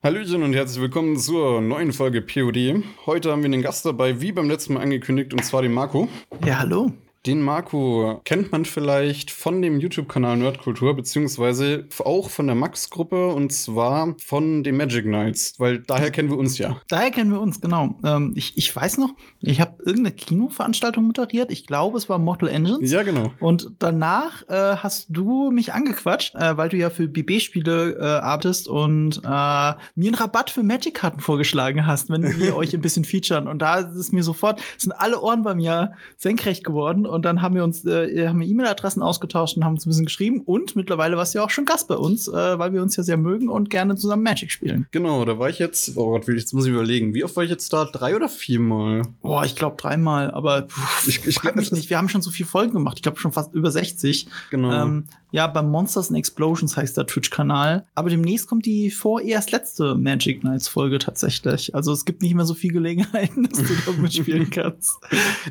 Hallöchen und herzlich willkommen zur neuen Folge POD. Heute haben wir einen Gast dabei, wie beim letzten Mal angekündigt, und zwar den Marco. Ja, hallo. Den Marco kennt man vielleicht von dem YouTube-Kanal Nerdkultur, beziehungsweise auch von der Max-Gruppe und zwar von den Magic Knights, weil daher kennen wir uns ja. Daher kennen wir uns, genau. Ähm, ich, ich weiß noch, ich habe irgendeine Kinoveranstaltung moderiert. Ich glaube, es war Mortal Engines. Ja, genau. Und danach äh, hast du mich angequatscht, äh, weil du ja für BB-Spiele äh, arbeitest und äh, mir einen Rabatt für Magic-Karten vorgeschlagen hast, wenn wir euch ein bisschen featuren. Und da ist es mir sofort, sind alle Ohren bei mir senkrecht geworden und dann haben wir uns äh, haben wir E-Mail-Adressen ausgetauscht und haben uns ein bisschen geschrieben und mittlerweile warst du ja auch schon Gast bei uns, äh, weil wir uns ja sehr mögen und gerne zusammen Magic spielen. Genau, da war ich jetzt, oh Gott, jetzt muss ich überlegen, wie oft war ich jetzt da? Drei oder viermal? Boah, ich glaube dreimal, aber pff, ich, ich mich nicht, wir haben schon so viele Folgen gemacht, ich glaube schon fast über 60. Genau. Ähm, ja, beim Monsters and Explosions heißt der Twitch-Kanal. Aber demnächst kommt die vorerst letzte Magic Knights-Folge tatsächlich. Also es gibt nicht mehr so viel Gelegenheiten, dass du da mitspielen kannst.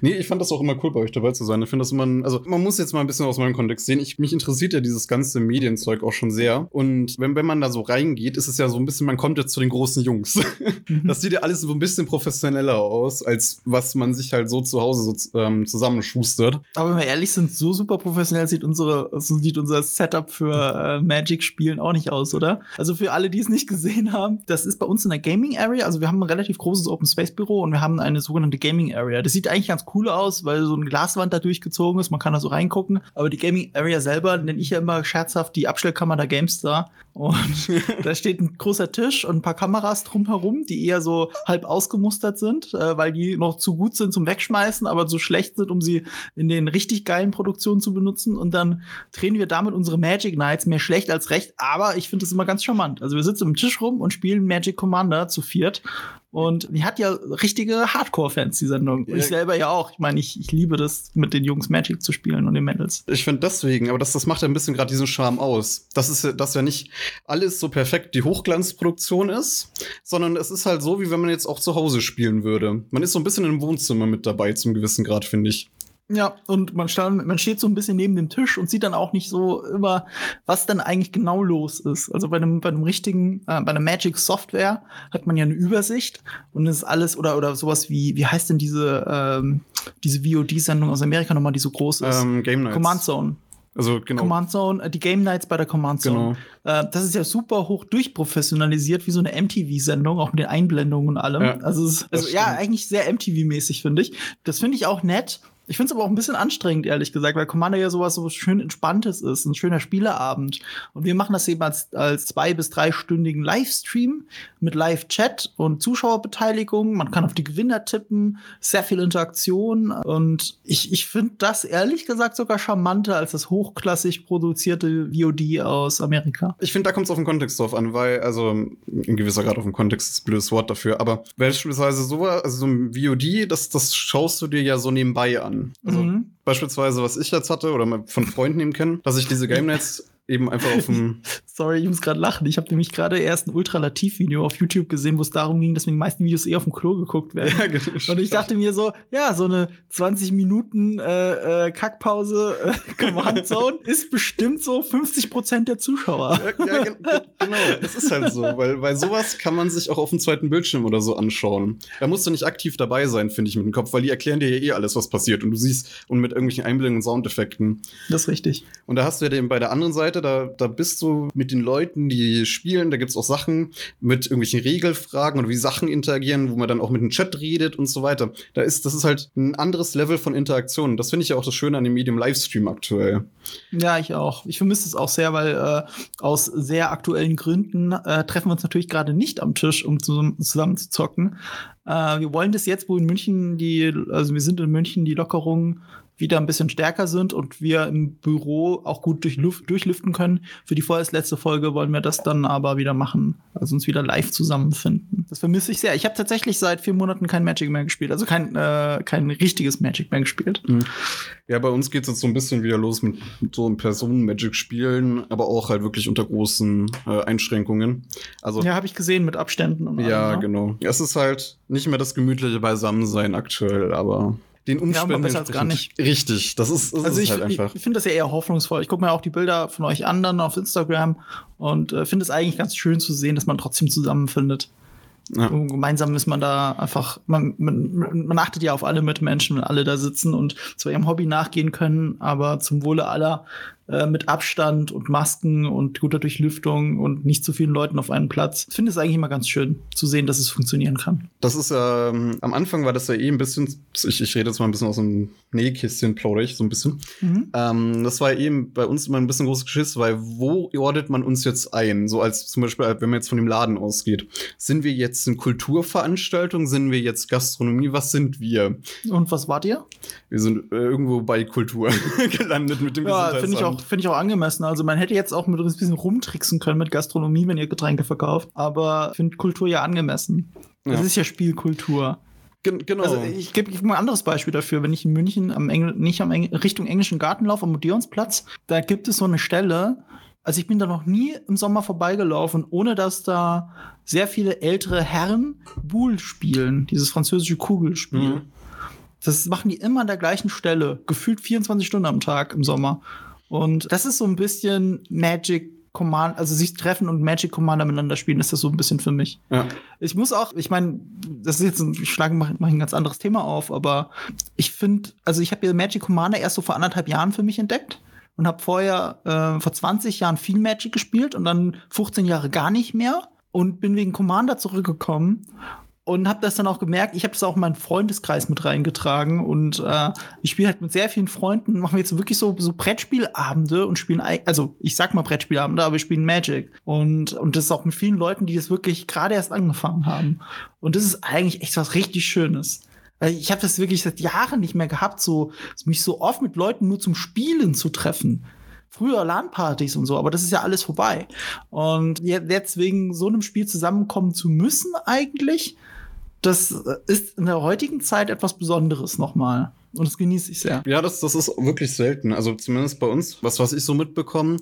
nee, ich fand das auch immer cool, bei euch dabei zu sein. Ich finde das immer, also man muss jetzt mal ein bisschen aus meinem Kontext sehen. Ich, mich interessiert ja dieses ganze Medienzeug auch schon sehr. Und wenn, wenn man da so reingeht, ist es ja so ein bisschen, man kommt jetzt zu den großen Jungs. das sieht ja alles so ein bisschen professioneller aus, als was man sich halt so zu Hause so, ähm, zusammenschustert. Aber wenn wir ehrlich sind, so super professionell sieht unsere, so sieht unser Setup für äh, Magic-Spielen auch nicht aus, oder? Also für alle, die es nicht gesehen haben, das ist bei uns in der Gaming Area. Also wir haben ein relativ großes Open Space Büro und wir haben eine sogenannte Gaming Area. Das sieht eigentlich ganz cool aus, weil so eine Glaswand da durchgezogen ist. Man kann da so reingucken. Aber die Gaming Area selber nenne ich ja immer scherzhaft die Abstellkammer der GameStar. Und da steht ein großer Tisch und ein paar Kameras drumherum, die eher so halb ausgemustert sind, äh, weil die noch zu gut sind zum Wegschmeißen, aber zu schlecht sind, um sie in den richtig geilen Produktionen zu benutzen. Und dann drehen wir damit unsere Magic Knights mehr schlecht als recht, aber ich finde das immer ganz charmant. Also wir sitzen am Tisch rum und spielen Magic Commander zu viert. Und die hat ja richtige Hardcore-Fans, die Sendung. Und ich selber ja auch. Ich meine, ich, ich liebe das, mit den Jungs Magic zu spielen und den Mädels. Ich finde deswegen, aber das, das macht ja ein bisschen gerade diesen Charme aus. Das ist ja, dass ja nicht alles so perfekt die Hochglanzproduktion ist, sondern es ist halt so, wie wenn man jetzt auch zu Hause spielen würde. Man ist so ein bisschen im Wohnzimmer mit dabei, zum gewissen Grad, finde ich. Ja, und man, stand, man steht so ein bisschen neben dem Tisch und sieht dann auch nicht so immer, was denn eigentlich genau los ist. Also bei einem, bei einem richtigen, äh, bei einer Magic Software hat man ja eine Übersicht und es ist alles, oder, oder sowas wie, wie heißt denn diese, ähm, diese VOD-Sendung aus Amerika nochmal, die so groß ist? Ähm, Game Nights. Command Zone. Also genau. Command Zone, äh, die Game Nights bei der Command Zone. Genau. Äh, das ist ja super hoch durchprofessionalisiert, wie so eine MTV-Sendung, auch mit den Einblendungen und allem. Ja, also, also ja, eigentlich sehr MTV-mäßig, finde ich. Das finde ich auch nett. Ich finde es aber auch ein bisschen anstrengend, ehrlich gesagt, weil Commander ja sowas so schön Entspanntes ist, ein schöner Spieleabend. Und wir machen das eben als, als zwei- bis dreistündigen Livestream mit Live-Chat und Zuschauerbeteiligung. Man kann auf die Gewinner tippen, sehr viel Interaktion. Und ich, ich finde das ehrlich gesagt sogar charmanter als das hochklassig produzierte VOD aus Amerika. Ich finde, da kommt es auf den Kontext drauf an, weil, also in gewisser Grad auf den Kontext ist ein blödes Wort dafür, aber beispielsweise so, also so ein VOD, das, das schaust du dir ja so nebenbei an. Also Mhm. beispielsweise, was ich jetzt hatte oder von Freunden eben kennen, dass ich diese Game Nights eben einfach auf dem Sorry, ich muss gerade lachen. Ich habe nämlich gerade erst ein Ultralativ-Video auf YouTube gesehen, wo es darum ging, dass mir die meisten Videos eher auf dem Klo geguckt werden. Ja, genau. Und ich dachte mir so, ja, so eine 20 Minuten äh, äh, Kackpause äh, Command Zone ist bestimmt so 50 Prozent der Zuschauer. Ja, ja, ge- ge- genau, das ist halt so, weil, weil sowas kann man sich auch auf dem zweiten Bildschirm oder so anschauen. Da musst du nicht aktiv dabei sein, finde ich, mit dem Kopf, weil die erklären dir ja eh alles, was passiert und du siehst und mit irgendwelchen Einblendungen und Soundeffekten. Das ist richtig. Und da hast du ja den bei der anderen Seite, da, da bist du mit den Leuten, die spielen, da gibt's auch Sachen mit irgendwelchen Regelfragen oder wie Sachen interagieren, wo man dann auch mit dem Chat redet und so weiter. Da ist, das ist halt ein anderes Level von Interaktion. Das finde ich ja auch das Schöne an dem Medium Livestream aktuell. Ja, ich auch. Ich vermisse es auch sehr, weil äh, aus sehr aktuellen Gründen äh, treffen wir uns natürlich gerade nicht am Tisch, um zu, zusammen zu zocken. Äh, wir wollen das jetzt, wo in München die, also wir sind in München, die Lockerungen wieder ein bisschen stärker sind und wir im Büro auch gut durch Luft, durchlüften können. Für die vorerst letzte Folge wollen wir das dann aber wieder machen, also uns wieder live zusammenfinden. Das vermisse ich sehr. Ich habe tatsächlich seit vier Monaten kein Magic mehr gespielt, also kein, äh, kein richtiges Magic mehr gespielt. Ja, bei uns geht's jetzt so ein bisschen wieder los mit so einem Personen-Magic-Spielen, aber auch halt wirklich unter großen äh, Einschränkungen. Also Ja, habe ich gesehen mit Abständen und Ja, allem, ne? genau. Es ist halt nicht mehr das gemütliche Beisammensein aktuell, aber den Umständen Ja, besser als gar entsprechend- Richtig, das ist, das Also ist ich, halt einfach. ich finde das ja eher hoffnungsvoll. Ich gucke mir auch die Bilder von euch anderen auf Instagram und äh, finde es eigentlich ganz schön zu sehen, dass man trotzdem zusammenfindet. Ja. Gemeinsam ist man da einfach, man, man, man achtet ja auf alle Mitmenschen, wenn alle da sitzen und zwar ihrem Hobby nachgehen können, aber zum Wohle aller äh, mit Abstand und Masken und guter Durchlüftung und nicht zu vielen Leuten auf einem Platz. Ich finde es eigentlich immer ganz schön zu sehen, dass es funktionieren kann. Das ist ja, ähm, am Anfang war das ja eh ein bisschen, ich, ich rede jetzt mal ein bisschen aus dem Nähkästchen, plaudere ich so ein bisschen. Mhm. Ähm, das war eben bei uns immer ein bisschen großes Geschiss, weil wo ordnet man uns jetzt ein? So als zum Beispiel, wenn man jetzt von dem Laden ausgeht. Sind wir jetzt eine Kulturveranstaltung? Sind wir jetzt Gastronomie? Was sind wir? Und was wart ihr? Wir sind äh, irgendwo bei Kultur gelandet mit dem Ja, finde ich, auch, finde ich auch angemessen. Also man hätte jetzt auch mit ein bisschen rumtricksen können mit Gastronomie, wenn ihr Getränke verkauft. Aber ich finde Kultur ja angemessen. Das Ja. ist ja Spielkultur. Gen genau. Also ich gebe geb mal ein anderes Beispiel dafür. Wenn ich in München am Engl nicht am Engl Richtung englischen Garten laufe, am Odeonsplatz, da gibt es so eine Stelle. Also ich bin da noch nie im Sommer vorbeigelaufen, ohne dass da sehr viele ältere Herren Boule spielen, dieses französische Kugelspiel. Mhm. Das machen die immer an der gleichen Stelle, gefühlt 24 Stunden am Tag im Sommer. Und das ist so ein bisschen Magic Command, also sich treffen und Magic Commander miteinander spielen, ist das so ein bisschen für mich. ja. Ich muss auch, ich meine, das ist jetzt ein ich schlage mach, mach ein ganz anderes Thema auf, aber ich finde, also ich habe ja Magic Commander erst so vor anderthalb Jahren für mich entdeckt und habe vorher äh, vor 20 Jahren viel Magic gespielt und dann 15 Jahre gar nicht mehr und bin wegen Commander zurückgekommen und habe das dann auch gemerkt. Ich habe das auch in meinen Freundeskreis mit reingetragen und äh, ich spiele halt mit sehr vielen Freunden, machen jetzt wirklich so, so Brettspielabende und spielen, also ich sag mal Brettspielabende, aber wir spielen Magic und und das ist auch mit vielen Leuten, die das wirklich gerade erst angefangen haben und das ist eigentlich echt was richtig Schönes. Weil ich habe das wirklich seit Jahren nicht mehr gehabt, so mich so oft mit Leuten nur zum Spielen zu treffen. Früher LAN-Partys und so, aber das ist ja alles vorbei. Und je- jetzt wegen so einem Spiel zusammenkommen zu müssen, eigentlich, das ist in der heutigen Zeit etwas Besonderes nochmal. Und das genieße ich sehr. Ja, das, das ist wirklich selten. Also zumindest bei uns, was, was ich so mitbekomme,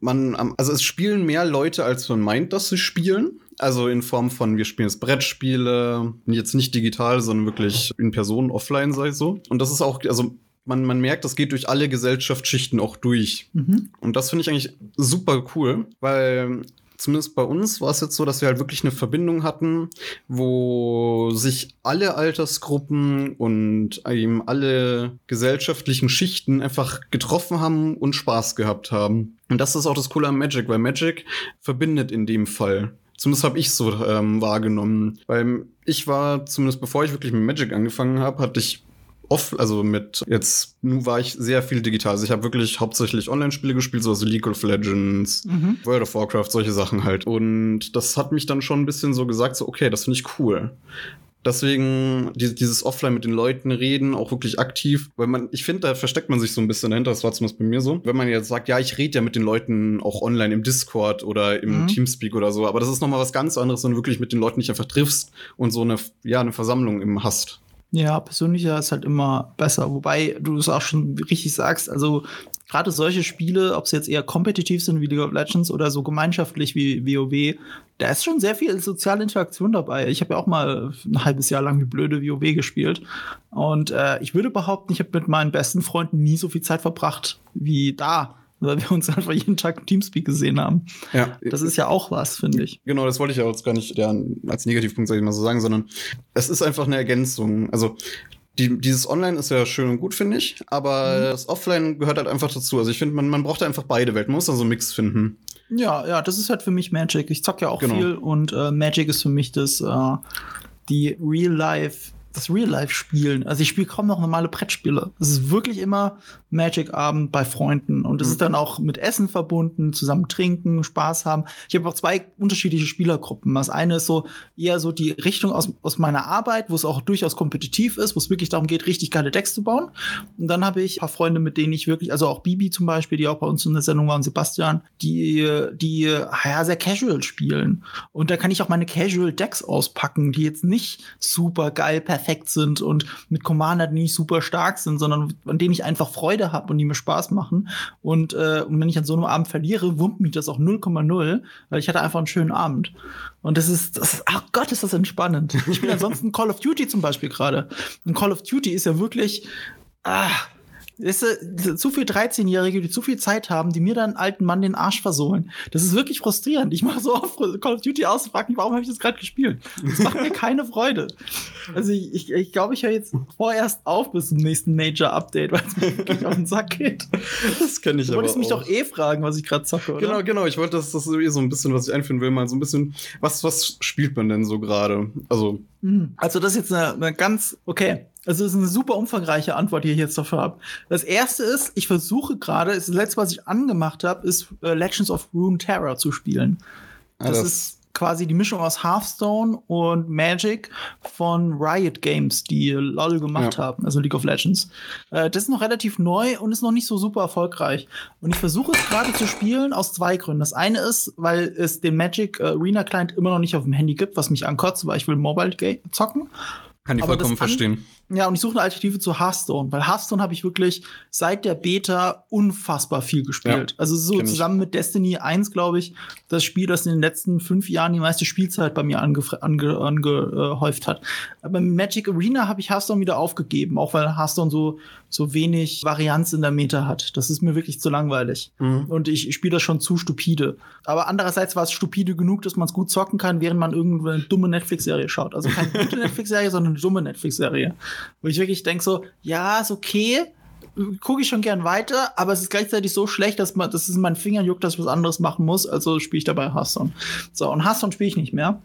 man, am- also es spielen mehr Leute, als man meint, dass sie spielen. Also in Form von, wir spielen jetzt Brettspiele, jetzt nicht digital, sondern wirklich in Person, offline, sei so. Und das ist auch, also man, man merkt, das geht durch alle Gesellschaftsschichten auch durch. Mhm. Und das finde ich eigentlich super cool, weil zumindest bei uns war es jetzt so, dass wir halt wirklich eine Verbindung hatten, wo sich alle Altersgruppen und eben alle gesellschaftlichen Schichten einfach getroffen haben und Spaß gehabt haben. Und das ist auch das Coole am Magic, weil Magic verbindet in dem Fall. Zumindest habe ich so ähm, wahrgenommen. Weil ich war, zumindest bevor ich wirklich mit Magic angefangen habe, hatte ich off, also mit jetzt, nun war ich sehr viel digital. Also ich habe wirklich hauptsächlich Online-Spiele gespielt, so also League of Legends, Mhm. World of Warcraft, solche Sachen halt. Und das hat mich dann schon ein bisschen so gesagt, so, okay, das finde ich cool. Deswegen die, dieses Offline mit den Leuten reden, auch wirklich aktiv, weil man, ich finde, da versteckt man sich so ein bisschen dahinter, das war zumindest bei mir so. Wenn man jetzt sagt, ja, ich rede ja mit den Leuten auch online im Discord oder im Mhm. Teamspeak oder so, aber das ist nochmal was ganz anderes, wenn du wirklich mit den Leuten dich einfach triffst und so eine, ja, eine Versammlung eben hast. Ja, persönlicher ist halt immer besser. Wobei du es auch schon richtig sagst, also gerade solche Spiele, ob sie jetzt eher kompetitiv sind wie League of Legends oder so gemeinschaftlich wie WoW, da ist schon sehr viel soziale Interaktion dabei. Ich habe ja auch mal ein halbes Jahr lang wie blöde WoW gespielt. Und äh, ich würde behaupten, ich habe mit meinen besten Freunden nie so viel Zeit verbracht wie da, weil wir uns einfach jeden Tag im Teamspeak gesehen haben. Ja. Das ist ja auch was, finde ich. Genau, das wollte ich ja jetzt gar nicht als Negativpunkt, sag ich mal so sagen, sondern es ist einfach eine Ergänzung. Also die, dieses Online ist ja schön und gut, finde ich, aber das Offline gehört halt einfach dazu. Also ich finde, man, man braucht einfach beide Welten. Man muss da so einen Mix finden. Ja, ja, das ist halt für mich Magic. Ich zock ja auch Genau. viel und äh, Magic ist für mich das äh, die Real Life, das Real Life Spielen. Also ich spiele kaum noch normale Brettspiele. Es ist wirklich immer Magic Abend bei Freunden und es Mhm. ist dann auch mit Essen verbunden, zusammen trinken, Spaß haben. Ich habe auch zwei unterschiedliche Spielergruppen. Das eine ist so eher so die Richtung aus, aus meiner Arbeit, wo es auch durchaus kompetitiv ist, wo es wirklich darum geht, richtig geile Decks zu bauen. Und dann habe ich ein paar Freunde, mit denen ich wirklich, also auch Bibi zum Beispiel, die auch bei uns in der Sendung waren, Sebastian, die, die ja sehr casual spielen. Und da kann ich auch meine Casual Decks auspacken, die jetzt nicht super geil perfekt sind und mit Commander, die nicht super stark sind, sondern an denen ich einfach Freude habe und die mir Spaß machen. Und, äh, und wenn ich an so einem Abend verliere, wummt mich das auch 0,0, weil ich hatte einfach einen schönen Abend. Und das ist, das ist, ach Gott, ist das entspannend. Ich spiele ansonsten Call of Duty zum Beispiel gerade. Und Call of Duty ist ja wirklich, ah, Du, zu viel 13-Jährige, die zu viel Zeit haben, die mir dann alten Mann den Arsch versohlen. Das ist wirklich frustrierend. Ich mache so oft Call of Duty aus und frage mich, warum habe ich das gerade gespielt? Das macht mir keine Freude. Also ich, ich, ich glaube, ich höre jetzt vorerst auf bis zum nächsten Major-Update, weil es mir wirklich auf den Sack geht. Das kenne ich du aber wolltest mich doch eh fragen, was ich gerade zocke, oder? Genau, genau. Ich wollte, das, das ist eh so ein bisschen, was ich einführen will, mal so ein bisschen, was, was spielt man denn so gerade? Also, Mhm. Also das ist jetzt eine, eine ganz, okay, also das ist eine super umfangreiche Antwort, die ich jetzt dafür habe. Das erste ist, ich versuche gerade, das letzte, was ich angemacht habe, ist äh, Legends of Rune Terror zu spielen. ah, Das, ist quasi die Mischung aus Hearthstone und Magic von Riot Games, die LOL gemacht Ja. haben, also League of Legends. Äh, das ist noch relativ neu und ist noch nicht so super erfolgreich. Und ich versuche es gerade zu spielen aus zwei Gründen. Das eine ist, weil es den Magic äh, Arena Client immer noch nicht auf dem Handy gibt, was mich ankotzt, weil ich will Mobile Ga- zocken. kann ich aber vollkommen das verstehen. Ja, und ich suche eine Alternative zu Hearthstone, weil Hearthstone habe ich wirklich seit der Beta unfassbar viel gespielt. Ja, also so zusammen mit Destiny 1, glaube ich, das Spiel, das in den letzten fünf Jahren die meiste Spielzeit bei mir angehäuft ange, angehäuft hat. Aber Magic Arena habe ich Hearthstone wieder aufgegeben, auch weil Hearthstone so, so wenig Varianz in der Meta hat. Das ist mir wirklich zu langweilig. Mhm. Und ich, ich spiele das schon zu stupide. Aber andererseits war es stupide genug, dass man es gut zocken kann, während man irgendeine dumme Netflix-Serie schaut. Also keine gute Netflix-Serie, sondern eine dumme Netflix-Serie. Wo ich wirklich denke so, ja, ist okay, gucke ich schon gern weiter, aber es ist gleichzeitig so schlecht, dass man, dass es in meinen Fingern juckt, dass ich was anderes machen muss. Also spiele ich dabei Hearthstone. So, und Hearthstone spiele ich nicht mehr.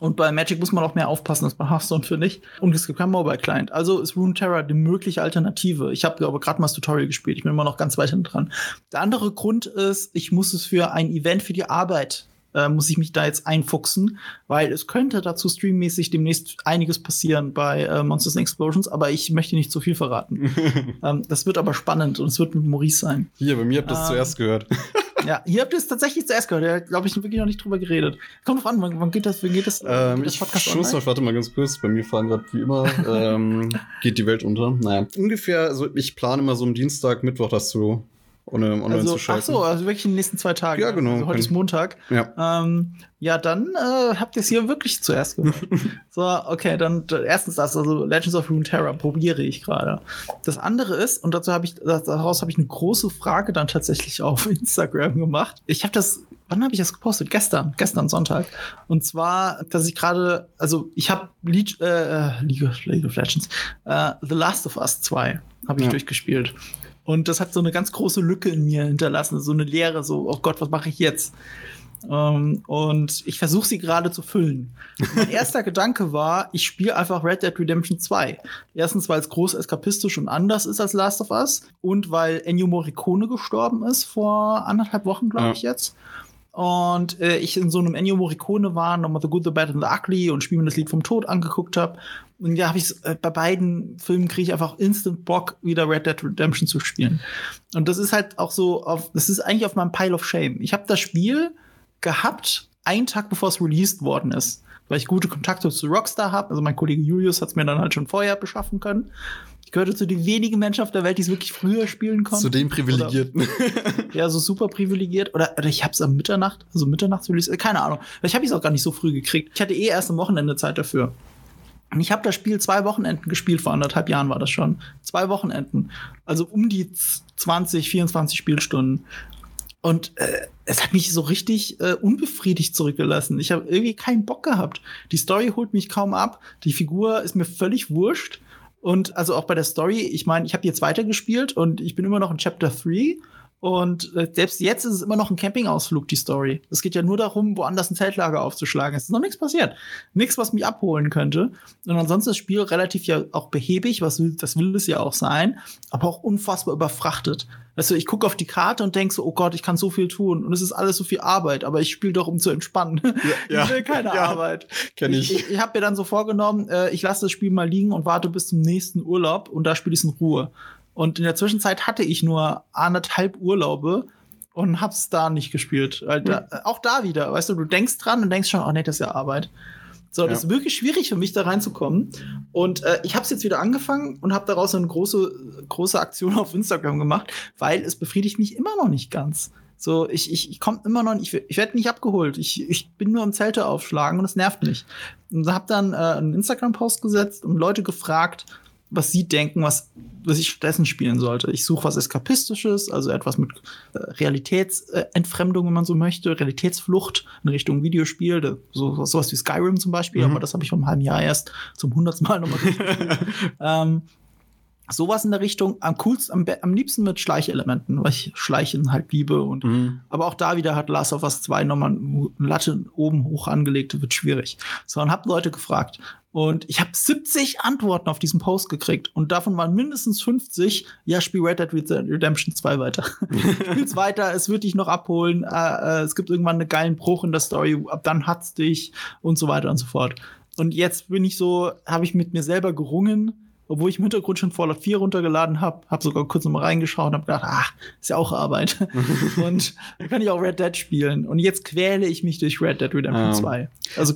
Und bei Magic muss man auch mehr aufpassen als bei Hearthstone, finde ich. Und es gibt keinen Mobile Client. Also ist Rune Terror die mögliche Alternative. Ich habe aber gerade mal das Tutorial gespielt. Ich bin immer noch ganz weit hinten dran. Der andere Grund ist, ich muss es für ein Event für die Arbeit äh, muss ich mich da jetzt einfuchsen, weil es könnte dazu streammäßig demnächst einiges passieren bei äh, Monsters and Explosions, aber ich möchte nicht zu viel verraten. ähm, das wird aber spannend und es wird mit Maurice sein. Hier, bei mir habt ihr das Ähm, zuerst gehört. Ja, hier habt ihr es tatsächlich zuerst gehört. Da glaube ich wirklich noch nicht drüber geredet. Kommt drauf an, wann, wann geht das, wann geht das, Ähm, geht das ich Podcast muss online? noch, warte mal ganz kurz, bei mir fahren gerade wie immer, ähm, geht die Welt unter. Naja, ungefähr, also ich plane immer so am Dienstag, Mittwoch das zu, ohne online Also, ach so, also wirklich in den nächsten zwei Tagen. Ja, genau. Also heute ist Montag. Ja. Ähm, ja, dann äh, habt ihr es hier wirklich zuerst gemacht. so, okay, dann erstens das, also Legends of Runeterra probiere ich gerade. Das andere ist, und dazu habe ich, daraus habe ich eine große Frage dann tatsächlich auf Instagram gemacht. Ich habe das, wann habe ich das gepostet? Gestern, gestern Sonntag. Und zwar, dass ich gerade, also ich habe League, äh, League, of, League of Legends, äh, The Last of Us 2 habe ich Ja. durchgespielt. Und das hat so eine ganz große Lücke in mir hinterlassen, so eine Leere, so, oh Gott, was mache ich jetzt? Ähm, und ich versuche sie gerade zu füllen. Mein erster Gedanke war, ich spiele einfach Red Dead Redemption 2. Erstens, weil es groß eskapistisch und anders ist als Last of Us und weil Ennio Morricone gestorben ist vor anderthalb Wochen, glaube Ja. ich jetzt. Und äh, ich in so einem Ennio Morricone war, nochmal The Good, The Bad and The Ugly und Spiel mir das Lied vom Tod angeguckt habe. Und ja, habe ich äh, bei beiden Filmen kriege ich einfach instant Bock, wieder Red Dead Redemption zu spielen. Und das ist halt auch so auf, das ist eigentlich auf meinem Pile of Shame. Ich habe das Spiel gehabt, einen Tag bevor es released worden ist, weil ich gute Kontakte zu Rockstar habe. Also mein Kollege Julius hat es mir dann halt schon vorher beschaffen können. Ich gehörte zu den wenigen Menschen auf der Welt, die es wirklich früher spielen konnten. Zu den Privilegierten. Ja, so super privilegiert. Oder, oder ich hab's am Mitternacht, also Mitternachtsrelease, äh, keine Ahnung. Vielleicht habe ich es auch gar nicht so früh gekriegt. Ich hatte eh erst am Wochenende Zeit dafür. Und ich habe das Spiel zwei Wochenenden gespielt, vor anderthalb Jahren war das schon. Zwei Wochenenden. Also um die z- 20, 24 Spielstunden. Und äh, es hat mich so richtig äh, unbefriedigt zurückgelassen. Ich habe irgendwie keinen Bock gehabt. Die Story holt mich kaum ab. Die Figur ist mir völlig wurscht. Und also auch bei der Story, ich meine, ich habe jetzt weitergespielt und ich bin immer noch in Chapter 3. Und äh, selbst jetzt ist es immer noch ein Campingausflug, die Story. Es geht ja nur darum, woanders ein Zeltlager aufzuschlagen. Es ist noch nichts passiert. Nichts, was mich abholen könnte. Und ansonsten ist das Spiel relativ ja auch behäbig, was will, das will es ja auch sein, aber auch unfassbar überfrachtet. Weißt du, ich gucke auf die Karte und denke so, oh Gott, ich kann so viel tun. Und es ist alles so viel Arbeit, aber ich spiele doch, um zu entspannen. Ja, ich will keine ja, Arbeit. kenn ich. Ich, ich, ich habe mir dann so vorgenommen, äh, ich lasse das Spiel mal liegen und warte bis zum nächsten Urlaub und da spiele ich es in Ruhe. Und in der Zwischenzeit hatte ich nur anderthalb Urlaube und hab's da nicht gespielt. Weil da, Hm. Auch da wieder, weißt du, du denkst dran und denkst schon, oh nee, das ist ja Arbeit. So, das ist wirklich schwierig für mich, da reinzukommen. Und äh, ich habe es jetzt wieder angefangen und habe daraus eine große, große Aktion auf Instagram gemacht, weil es befriedigt mich immer noch nicht ganz. So, ich, ich, ich komme immer noch nicht, ich, ich werde nicht abgeholt. Ich, ich bin nur am Zelte aufschlagen und es nervt mich. Und habe dann äh, einen Instagram-Post gesetzt und Leute gefragt, was sie denken, was, was ich stattdessen spielen sollte. Ich suche was Eskapistisches, also etwas mit äh, Realitätsentfremdung, wenn man so möchte, Realitätsflucht in Richtung Videospiel, so, sowas wie Skyrim zum Beispiel, mhm. aber das habe ich vor einem halben Jahr erst zum hundertsten Mal nochmal ähm, Sowas in der Richtung, am coolsten, am, am liebsten mit Schleichelementen, weil ich Schleichen halt liebe. Und, mhm. Aber auch da wieder hat Last of Us 2 nochmal eine Latte oben hoch angelegt, wird schwierig. So, und hab Leute gefragt, und ich habe 70 Antworten auf diesen Post gekriegt. Und davon waren mindestens 50, ja, spiel Red Dead Redemption 2 weiter. Spiel's weiter, es wird dich noch abholen. Äh, äh, es gibt irgendwann einen geilen Bruch in der Story, ab dann hat's dich und so weiter und so fort. Und jetzt bin ich so, habe ich mit mir selber gerungen, obwohl ich im Hintergrund schon Fallout 4 runtergeladen habe, habe sogar kurz nochmal reingeschaut und habe gedacht, ach, ist ja auch Arbeit. und dann kann ich auch Red Dead spielen. Und jetzt quäle ich mich durch Red Dead Redemption um. 2. Also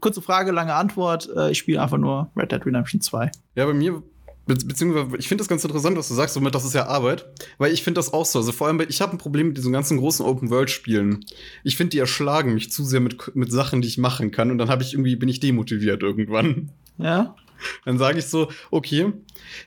kurze Frage, lange Antwort. Äh, ich spiele einfach nur Red Dead Redemption 2. Ja, bei mir Be beziehungsweise, ich finde das ganz interessant, was du sagst, somit, das ist ja Arbeit. Weil ich finde das auch so. Also vor allem, ich habe ein Problem mit diesen ganzen großen Open-World-Spielen. Ich finde, die erschlagen mich zu sehr mit, mit Sachen, die ich machen kann. Und dann habe ich irgendwie, bin ich demotiviert irgendwann. Ja. Dann sage ich so, okay,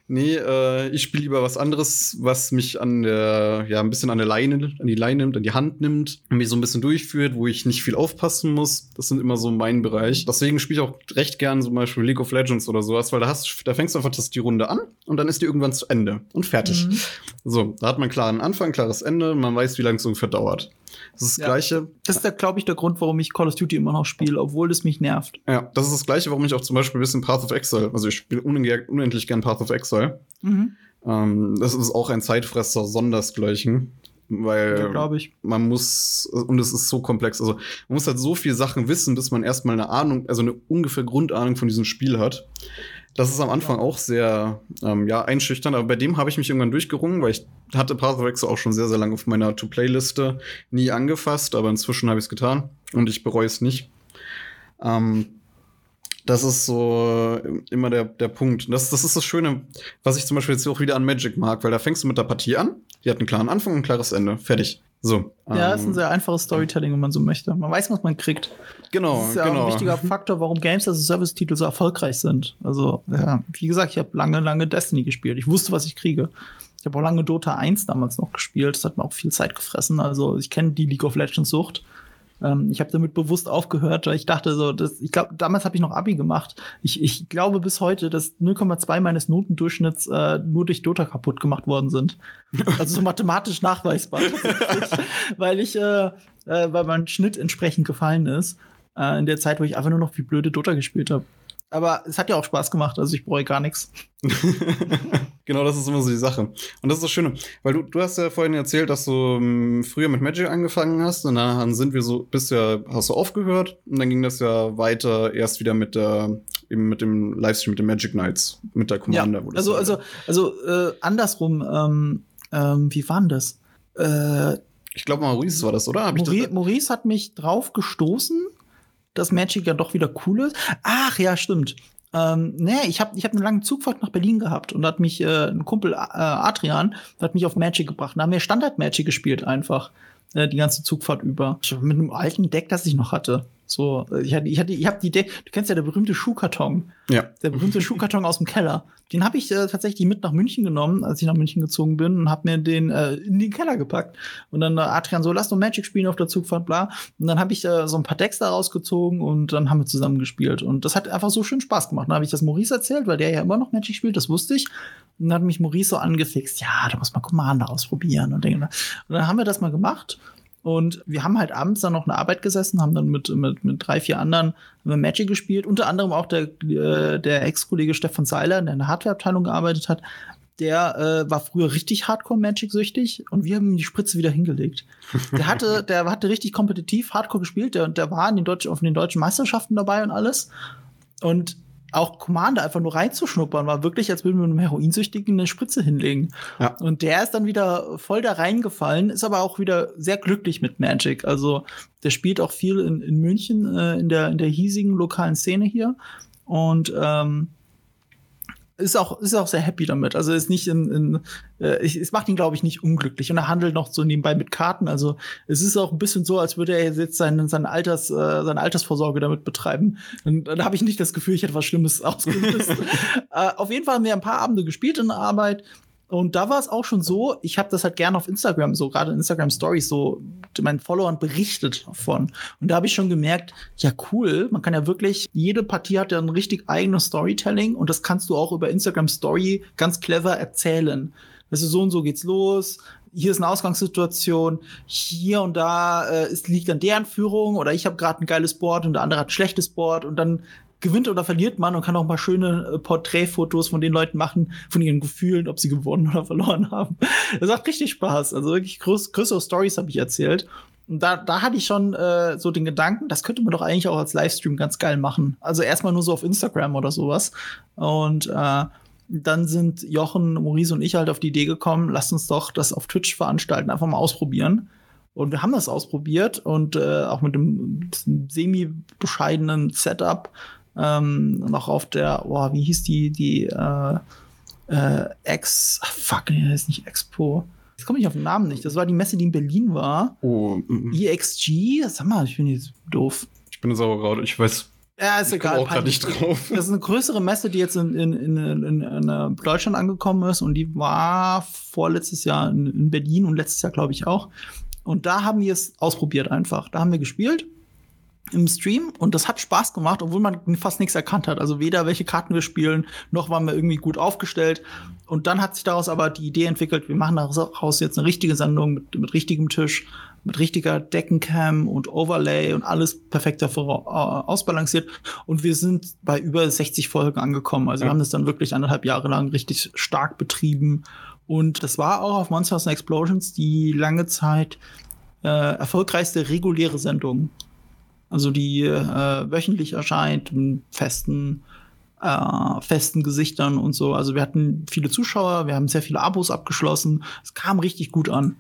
nee, äh, ich spiele lieber was anderes, was mich an der, ja, ein bisschen an der Leine, an die Leine nimmt, an die Hand nimmt, und mich so ein bisschen durchführt, wo ich nicht viel aufpassen muss. Das sind immer so mein Bereich. Deswegen spiele ich auch recht gern zum Beispiel League of Legends oder sowas, weil da hast, da fängst du einfach das, die Runde an und dann ist die irgendwann zu Ende und fertig. Mhm. So, da hat man klaren Anfang, klares Ende, man weiß, wie lange es ungefähr dauert. Das ist das ja. Gleiche. Das ist, glaube ich, der Grund, warum ich Call of Duty immer noch spiele, obwohl es mich nervt. Ja, das ist das Gleiche, warum ich auch zum Beispiel ein bisschen Path of Exile, also ich spiele unendlich gern Path of Exile. Mhm. Ähm, das ist auch ein Zeitfresser sondersgleichen. Weil ja, ich. man muss, und es ist so komplex, also man muss halt so viel Sachen wissen, bis man erstmal eine Ahnung, also eine ungefähr Grundahnung von diesem Spiel hat. Das ist am Anfang auch sehr ähm, ja, einschüchternd, aber bei dem habe ich mich irgendwann durchgerungen, weil ich hatte Path of Exile auch schon sehr, sehr lange auf meiner To-Play-Liste nie angefasst, aber inzwischen habe ich es getan und ich bereue es nicht. Ähm, das ist so immer der, der Punkt. Das, das ist das Schöne, was ich zum Beispiel jetzt auch wieder an Magic mag, weil da fängst du mit der Partie an, die hat einen klaren Anfang und ein klares Ende. Fertig. So. Ja, ähm, ist ein sehr einfaches Storytelling, wenn man so möchte. Man weiß, was man kriegt. Genau, das ist ja genau. ein wichtiger Faktor, warum Games as a Service-Titel so erfolgreich sind. Also, ja, wie gesagt, ich habe lange, lange Destiny gespielt. Ich wusste, was ich kriege. Ich habe auch lange Dota 1 damals noch gespielt. Das hat mir auch viel Zeit gefressen. Also, ich kenne die League of Legends-Sucht. Ähm, ich habe damit bewusst aufgehört, weil ich dachte so, das, ich glaube, damals habe ich noch Abi gemacht. Ich, ich glaube bis heute, dass 0,2 meines Notendurchschnitts äh, nur durch Dota kaputt gemacht worden sind. Also so mathematisch nachweisbar. weil ich, äh, äh, weil mein Schnitt entsprechend gefallen ist. Äh, in der Zeit, wo ich einfach nur noch wie blöde Dota gespielt habe. Aber es hat ja auch Spaß gemacht, also ich bereue gar nichts. genau, das ist immer so die Sache. Und das ist das Schöne, weil du, du hast ja vorhin erzählt, dass du um, früher mit Magic angefangen hast und dann sind wir so, bist ja, hast du aufgehört und dann ging das ja weiter erst wieder mit der, eben mit dem Livestream, mit den Magic Nights, mit der Commander. Ja, also, also, also, äh, andersrum, ähm, ähm, wie war denn das? Äh, ich glaube, Maurice war das, oder? Hab Maurice, das Maurice hat mich drauf gestoßen dass Magic ja doch wieder cool ist. Ach ja, stimmt. Ähm, nee, ich habe ich hab eine lange Zugfahrt nach Berlin gehabt und da hat mich äh, ein Kumpel äh, Adrian hat mich auf Magic gebracht. Da haben wir Standard Magic gespielt einfach äh, die ganze Zugfahrt über. Mit einem alten Deck, das ich noch hatte. So, ich hatte, ich hatte, ich habe die Deck, du kennst ja der berühmte Schuhkarton. Ja. Der berühmte Schuhkarton aus dem Keller. Den habe ich äh, tatsächlich mit nach München genommen, als ich nach München gezogen bin und habe mir den äh, in den Keller gepackt. Und dann äh, Adrian so, lass doch Magic spielen auf der Zugfahrt, bla. Und dann habe ich äh, so ein paar Decks da rausgezogen und dann haben wir zusammen gespielt. Und das hat einfach so schön Spaß gemacht. Dann habe ich das Maurice erzählt, weil der ja immer noch Magic spielt, das wusste ich. Und dann hat mich Maurice so angefixt, ja, du musst mal Commander ausprobieren und Dinge. Und dann haben wir das mal gemacht. Und wir haben halt abends dann noch eine Arbeit gesessen, haben dann mit, mit, mit drei, vier anderen Magic gespielt. Unter anderem auch der, äh, der Ex-Kollege Stefan Seiler, der in der Hardwareabteilung gearbeitet hat. Der äh, war früher richtig Hardcore-Magic-süchtig und wir haben ihm die Spritze wieder hingelegt. Der hatte, der hatte richtig kompetitiv Hardcore gespielt, der, der war in den deutschen, auf den deutschen Meisterschaften dabei und alles. Und auch Commander einfach nur reinzuschnuppern, war wirklich, als würden wir einem Heroinsüchtigen eine Spritze hinlegen. Ja. Und der ist dann wieder voll da reingefallen, ist aber auch wieder sehr glücklich mit Magic. Also der spielt auch viel in, in München, äh, in, der, in der hiesigen lokalen Szene hier. Und ähm, ist auch, ist auch sehr happy damit. Also ist nicht in, in äh, ich, es macht ihn, glaube ich, nicht unglücklich. Und er handelt noch so nebenbei mit Karten. Also es ist auch ein bisschen so, als würde er jetzt seine, seine, Alters, äh, seine Altersvorsorge damit betreiben. Und dann habe ich nicht das Gefühl, ich hätte was Schlimmes ausgelöst. äh, auf jeden Fall haben wir ein paar Abende gespielt in der Arbeit. Und da war es auch schon so, ich habe das halt gerne auf Instagram, so gerade in Instagram Stories, so meinen Followern berichtet davon. Und da habe ich schon gemerkt, ja cool, man kann ja wirklich, jede Partie hat ja ein richtig eigenes Storytelling und das kannst du auch über Instagram Story ganz clever erzählen. Weißt du, so und so geht's los, hier ist eine Ausgangssituation, hier und da äh, es liegt an deren Führung oder ich habe gerade ein geiles Board und der andere hat ein schlechtes Board und dann gewinnt oder verliert man und kann auch mal schöne äh, Porträtfotos von den Leuten machen, von ihren Gefühlen, ob sie gewonnen oder verloren haben. Das macht richtig Spaß. Also wirklich größ größere Stories habe ich erzählt. Und da, da hatte ich schon äh, so den Gedanken, das könnte man doch eigentlich auch als Livestream ganz geil machen. Also erstmal nur so auf Instagram oder sowas. Und äh, dann sind Jochen, Maurice und ich halt auf die Idee gekommen, lasst uns doch das auf Twitch veranstalten, einfach mal ausprobieren. Und wir haben das ausprobiert und äh, auch mit einem semi-bescheidenen Setup ähm, noch auf der, oh, wie hieß die, die äh, äh, Ex, fuck, nee, das ist nicht Expo. Jetzt komme ich auf den Namen nicht. Das war die Messe, die in Berlin war. Oh, mm, EXG? Sag mal, ich bin jetzt doof. ich bin gerade, ich weiß Ja, ist ich egal. auch nicht drauf. Das ist eine größere Messe, die jetzt in, in, in, in, in äh, Deutschland angekommen ist und die war vorletztes Jahr in Berlin und letztes Jahr, glaube ich, auch. Und da haben wir es ausprobiert einfach. Da haben wir gespielt im Stream und das hat Spaß gemacht, obwohl man fast nichts erkannt hat. Also weder welche Karten wir spielen, noch waren wir irgendwie gut aufgestellt. Und dann hat sich daraus aber die Idee entwickelt, wir machen daraus jetzt eine richtige Sendung mit, mit richtigem Tisch, mit richtiger Deckencam und Overlay und alles perfekt davor äh, ausbalanciert. Und wir sind bei über 60 Folgen angekommen. Also wir Ja. haben das dann wirklich anderthalb Jahre lang richtig stark betrieben. Und das war auch auf Monsters and Explosions die lange Zeit äh, erfolgreichste reguläre Sendung. Also die äh, wöchentlich erscheint, mit festen, äh, festen Gesichtern und so. Also wir hatten viele Zuschauer, wir haben sehr viele Abos abgeschlossen. Es kam richtig gut an.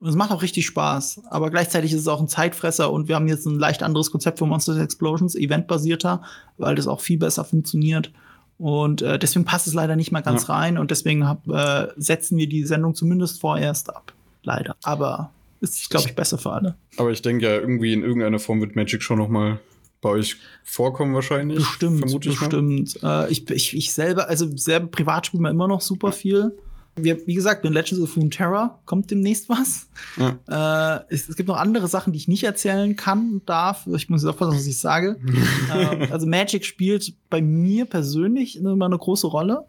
Und es macht auch richtig Spaß. Aber gleichzeitig ist es auch ein Zeitfresser und wir haben jetzt ein leicht anderes Konzept für Monsters Explosions, eventbasierter, weil das auch viel besser funktioniert. Und äh, deswegen passt es leider nicht mal ganz rein und deswegen hab, äh, setzen wir die Sendung zumindest vorerst ab. Leider. Aber ist, glaube ich, besser für alle. Aber ich denke ja, irgendwie in irgendeiner Form wird Magic schon noch mal bei euch vorkommen wahrscheinlich. Bestimmt, vermute ich bestimmt. Äh, ich, ich, ich selber, also selber privat spielen wir immer noch super viel. Wir, wie gesagt, in Legends of Runeterra kommt demnächst was. Ja. Äh, es, es gibt noch andere Sachen, die ich nicht erzählen kann und darf. Ich muss jetzt aufpassen, was ich sage. ähm, also Magic spielt bei mir persönlich immer eine große Rolle.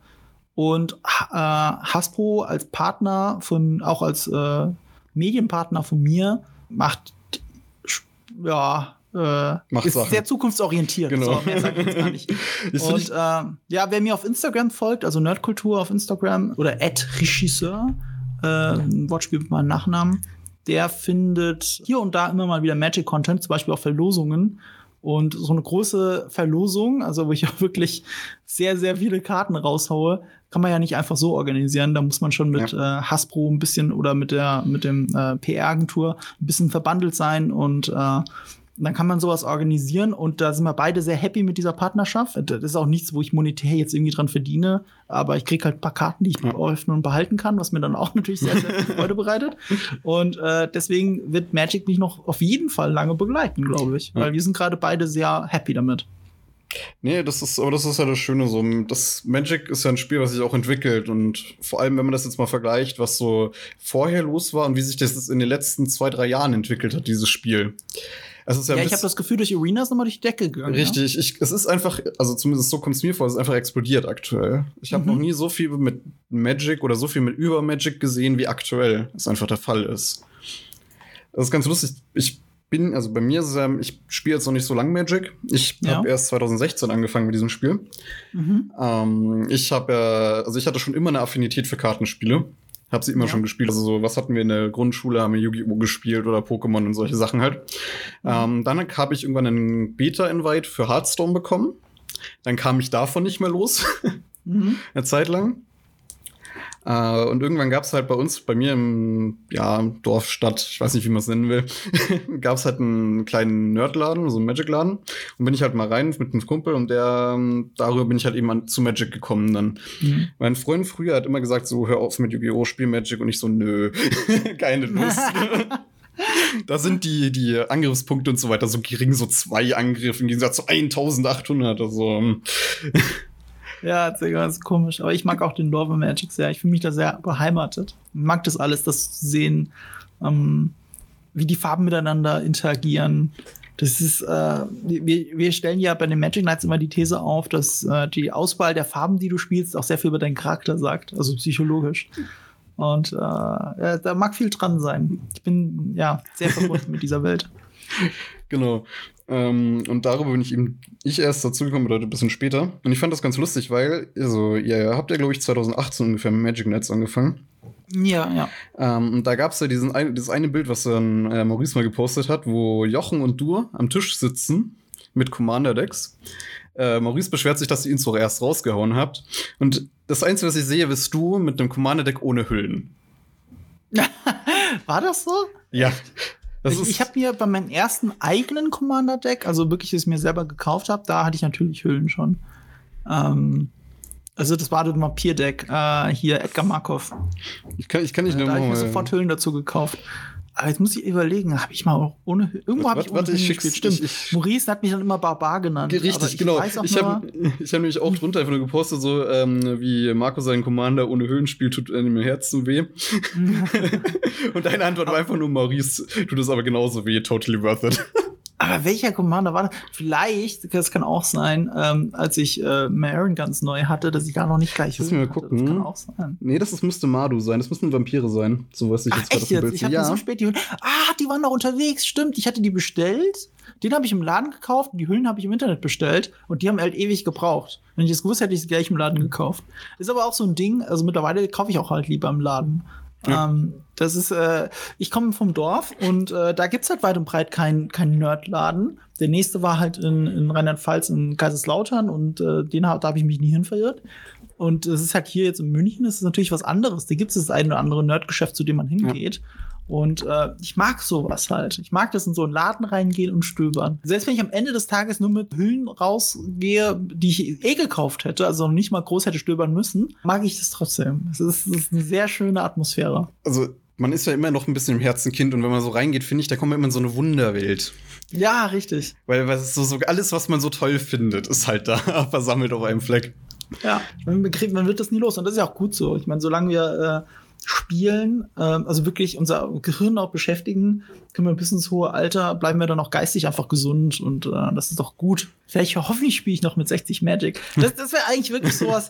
Und äh, Hasbro als Partner von, auch als äh, Medienpartner von mir, macht ja äh, Macht ist Sachen. sehr zukunftsorientiert. Genau. So, mehr sag ich jetzt gar nicht. Und äh, ja, wer mir auf Instagram folgt, also Nerdkultur auf Instagram oder Regisseur, äh, ein Wortspiel mit meinem Nachnamen, der findet hier und da immer mal wieder Magic-Content, zum Beispiel auch Verlosungen. Und so eine große Verlosung, also wo ich auch wirklich sehr, sehr viele Karten raushaue, kann man ja nicht einfach so organisieren. Da muss man schon mit äh, Hasbro ein bisschen oder mit der mit dem äh, PR-Agentur ein bisschen verbandelt sein und äh, dann kann man sowas organisieren und da sind wir beide sehr happy mit dieser Partnerschaft. Das ist auch nichts, wo ich monetär jetzt irgendwie dran verdiene, aber ich kriege halt ein paar Karten, die ich Ja. öffnen und behalten kann, was mir dann auch natürlich sehr, sehr viel Freude bereitet. Und äh, deswegen wird Magic mich noch auf jeden Fall lange begleiten, glaube ich, Ja. weil wir sind gerade beide sehr happy damit. Nee, das ist, aber das ist ja das Schöne so. Das Magic ist ja ein Spiel, was sich auch entwickelt und vor allem, wenn man das jetzt mal vergleicht, was so vorher los war und wie sich das in den letzten zwei, drei Jahren entwickelt hat, dieses Spiel. Es ist ja, Ja, ich habe das Gefühl, durch Arena ist nochmal durch die Decke gegangen. Richtig, ich, es ist einfach, also zumindest so kommt es mir vor, es ist einfach explodiert aktuell. Ich habe Mhm. noch nie so viel mit Magic oder so viel mit über Magic gesehen, wie aktuell es einfach der Fall ist. Das ist ganz lustig. Ich bin, also bei mir ist es ja, ich spiele jetzt noch nicht so lang Magic. Ich Ja. habe erst 2016 angefangen mit diesem Spiel. Mhm. Ähm, ich habe ja, also ich hatte schon immer eine Affinität für Kartenspiele. Habe sie immer Ja. schon gespielt. Also so, was hatten wir in der Grundschule? Haben wir Yu-Gi-Oh! gespielt oder Pokémon und solche Sachen halt. Mhm. Ähm, dann habe ich irgendwann einen Beta-Invite für Hearthstone bekommen. Dann kam ich davon nicht mehr los. Mhm. Eine Zeit lang. Äh, und irgendwann gab es halt bei uns, bei mir im ja, Dorf, Stadt, ich weiß nicht, wie man es nennen will, gab es halt einen kleinen Nerdladen, so einen Magic-Laden. Und bin ich halt mal rein mit einem Kumpel und der, ähm, darüber bin ich halt eben an, zu Magic gekommen dann. Mhm. Mein Freund früher hat immer gesagt, so hör auf mit Yu-Gi-Oh!, spiel Magic und ich so, nö, keine Lust. da sind die, die Angriffspunkte und so weiter so gering, so zwei Angriffe im Gegensatz zu 1800. Also, ähm, Ja, das ist komisch. Aber ich mag auch den Lore of Magic sehr. Ich fühle mich da sehr beheimatet. Ich mag das alles, das zu sehen, ähm, wie die Farben miteinander interagieren. Das ist, äh, wir, wir stellen ja bei den Magic Nights immer die These auf, dass äh, die Auswahl der Farben, die du spielst, auch sehr viel über deinen Charakter sagt, also psychologisch. Und äh, ja, da mag viel dran sein. Ich bin ja sehr verbunden mit dieser Welt. Genau. Ähm, und darüber bin ich eben ich erst dazu gekommen, oder ein bisschen später. Und ich fand das ganz lustig, weil, also, ihr habt ja, glaube ich, 2018 ungefähr mit Magic Nets angefangen. Ja, ja. Ähm, und da gab es ja diesen ein, dieses eine Bild, was dann äh, Maurice mal gepostet hat, wo Jochen und du am Tisch sitzen mit Commander-Decks. Äh, Maurice beschwert sich, dass ihr ihn zwar erst rausgehauen habt. Und das Einzige, was ich sehe, bist du mit einem Commander-Deck ohne Hüllen. War das so? Ja. Das ich ich habe mir bei meinem ersten eigenen Commander-Deck, also wirklich, das ich mir selber gekauft habe, da hatte ich natürlich Hüllen schon. Ähm, also das war das Vampir-Deck, äh, hier Edgar Markov. ich, kann, ich kann nicht Da nur habe ich mir sofort Hüllen dazu gekauft. Aber jetzt muss ich überlegen, habe ich mal auch ohne Irgendwo habe ich Warte, ich gespielt. Stimmt. ich- Maurice hat mich dann immer Barbar genannt. Richtig, ich genau. Ich habe ich hab nämlich auch drunter einfach nur gepostet, so ähm, wie Marco seinen Commander ohne Höhen spielt, tut einem im Herzen weh. Und deine Antwort war einfach nur Maurice, tut es aber genauso weh, totally worth it. Aber welcher Commander war das? Vielleicht, das kann auch sein, ähm, als ich äh, Marin ganz neu hatte, dass ich da noch nicht gleich Lass mich mal hatte. gucken. Das kann auch sein. nee, das ist, müsste Madu sein, das müssten Vampire sein. So was ich Ach, jetzt gerade echt jetzt? Bild Ich habe Ja. so spät die Hüllen. Ah, die waren noch unterwegs. Stimmt, ich hatte die bestellt. Den habe ich im Laden gekauft. Die Hüllen habe ich im Internet bestellt. Und die haben halt ewig gebraucht. Wenn ich das gewusst hätte, hätte ich sie gleich im Laden gekauft. Ist aber auch so ein Ding. Also mittlerweile kaufe ich auch halt lieber im Laden. Ja. Ähm, das ist, äh, ich komme vom Dorf und äh, da gibt's halt weit und breit keinen kein Nerdladen. Der nächste war halt in, in Rheinland-Pfalz in Kaiserslautern und äh, den hab, da habe ich mich nie hin verirrt. Und es ist halt hier jetzt in München, das ist natürlich was anderes. Da gibt es das ein oder andere Nerdgeschäft, zu dem man hingeht. Und äh, ich mag sowas halt. Ich mag das in so einen Laden reingehen und stöbern. Selbst wenn ich am Ende des Tages nur mit Hüllen rausgehe, die ich eh gekauft hätte, also nicht mal groß hätte stöbern müssen, mag ich das trotzdem. Es ist, es ist eine sehr schöne Atmosphäre. Also, man ist ja immer noch ein bisschen im Herzen Kind und wenn man so reingeht, finde ich, da kommt man immer in so eine Wunderwelt. Ja, richtig. Weil was so, so alles, was man so toll findet, ist halt da versammelt auf einem Fleck. Ja, man, bekriegt, man wird das nie los. Und das ist ja auch gut so. Ich meine, solange wir äh, spielen, ähm, also wirklich unser Gehirn auch beschäftigen, können wir bis ins hohe Alter, bleiben wir dann auch geistig einfach gesund und äh, das ist doch gut. Vielleicht hoffentlich spiele ich noch mit 60 Magic. Das, das wäre eigentlich wirklich sowas.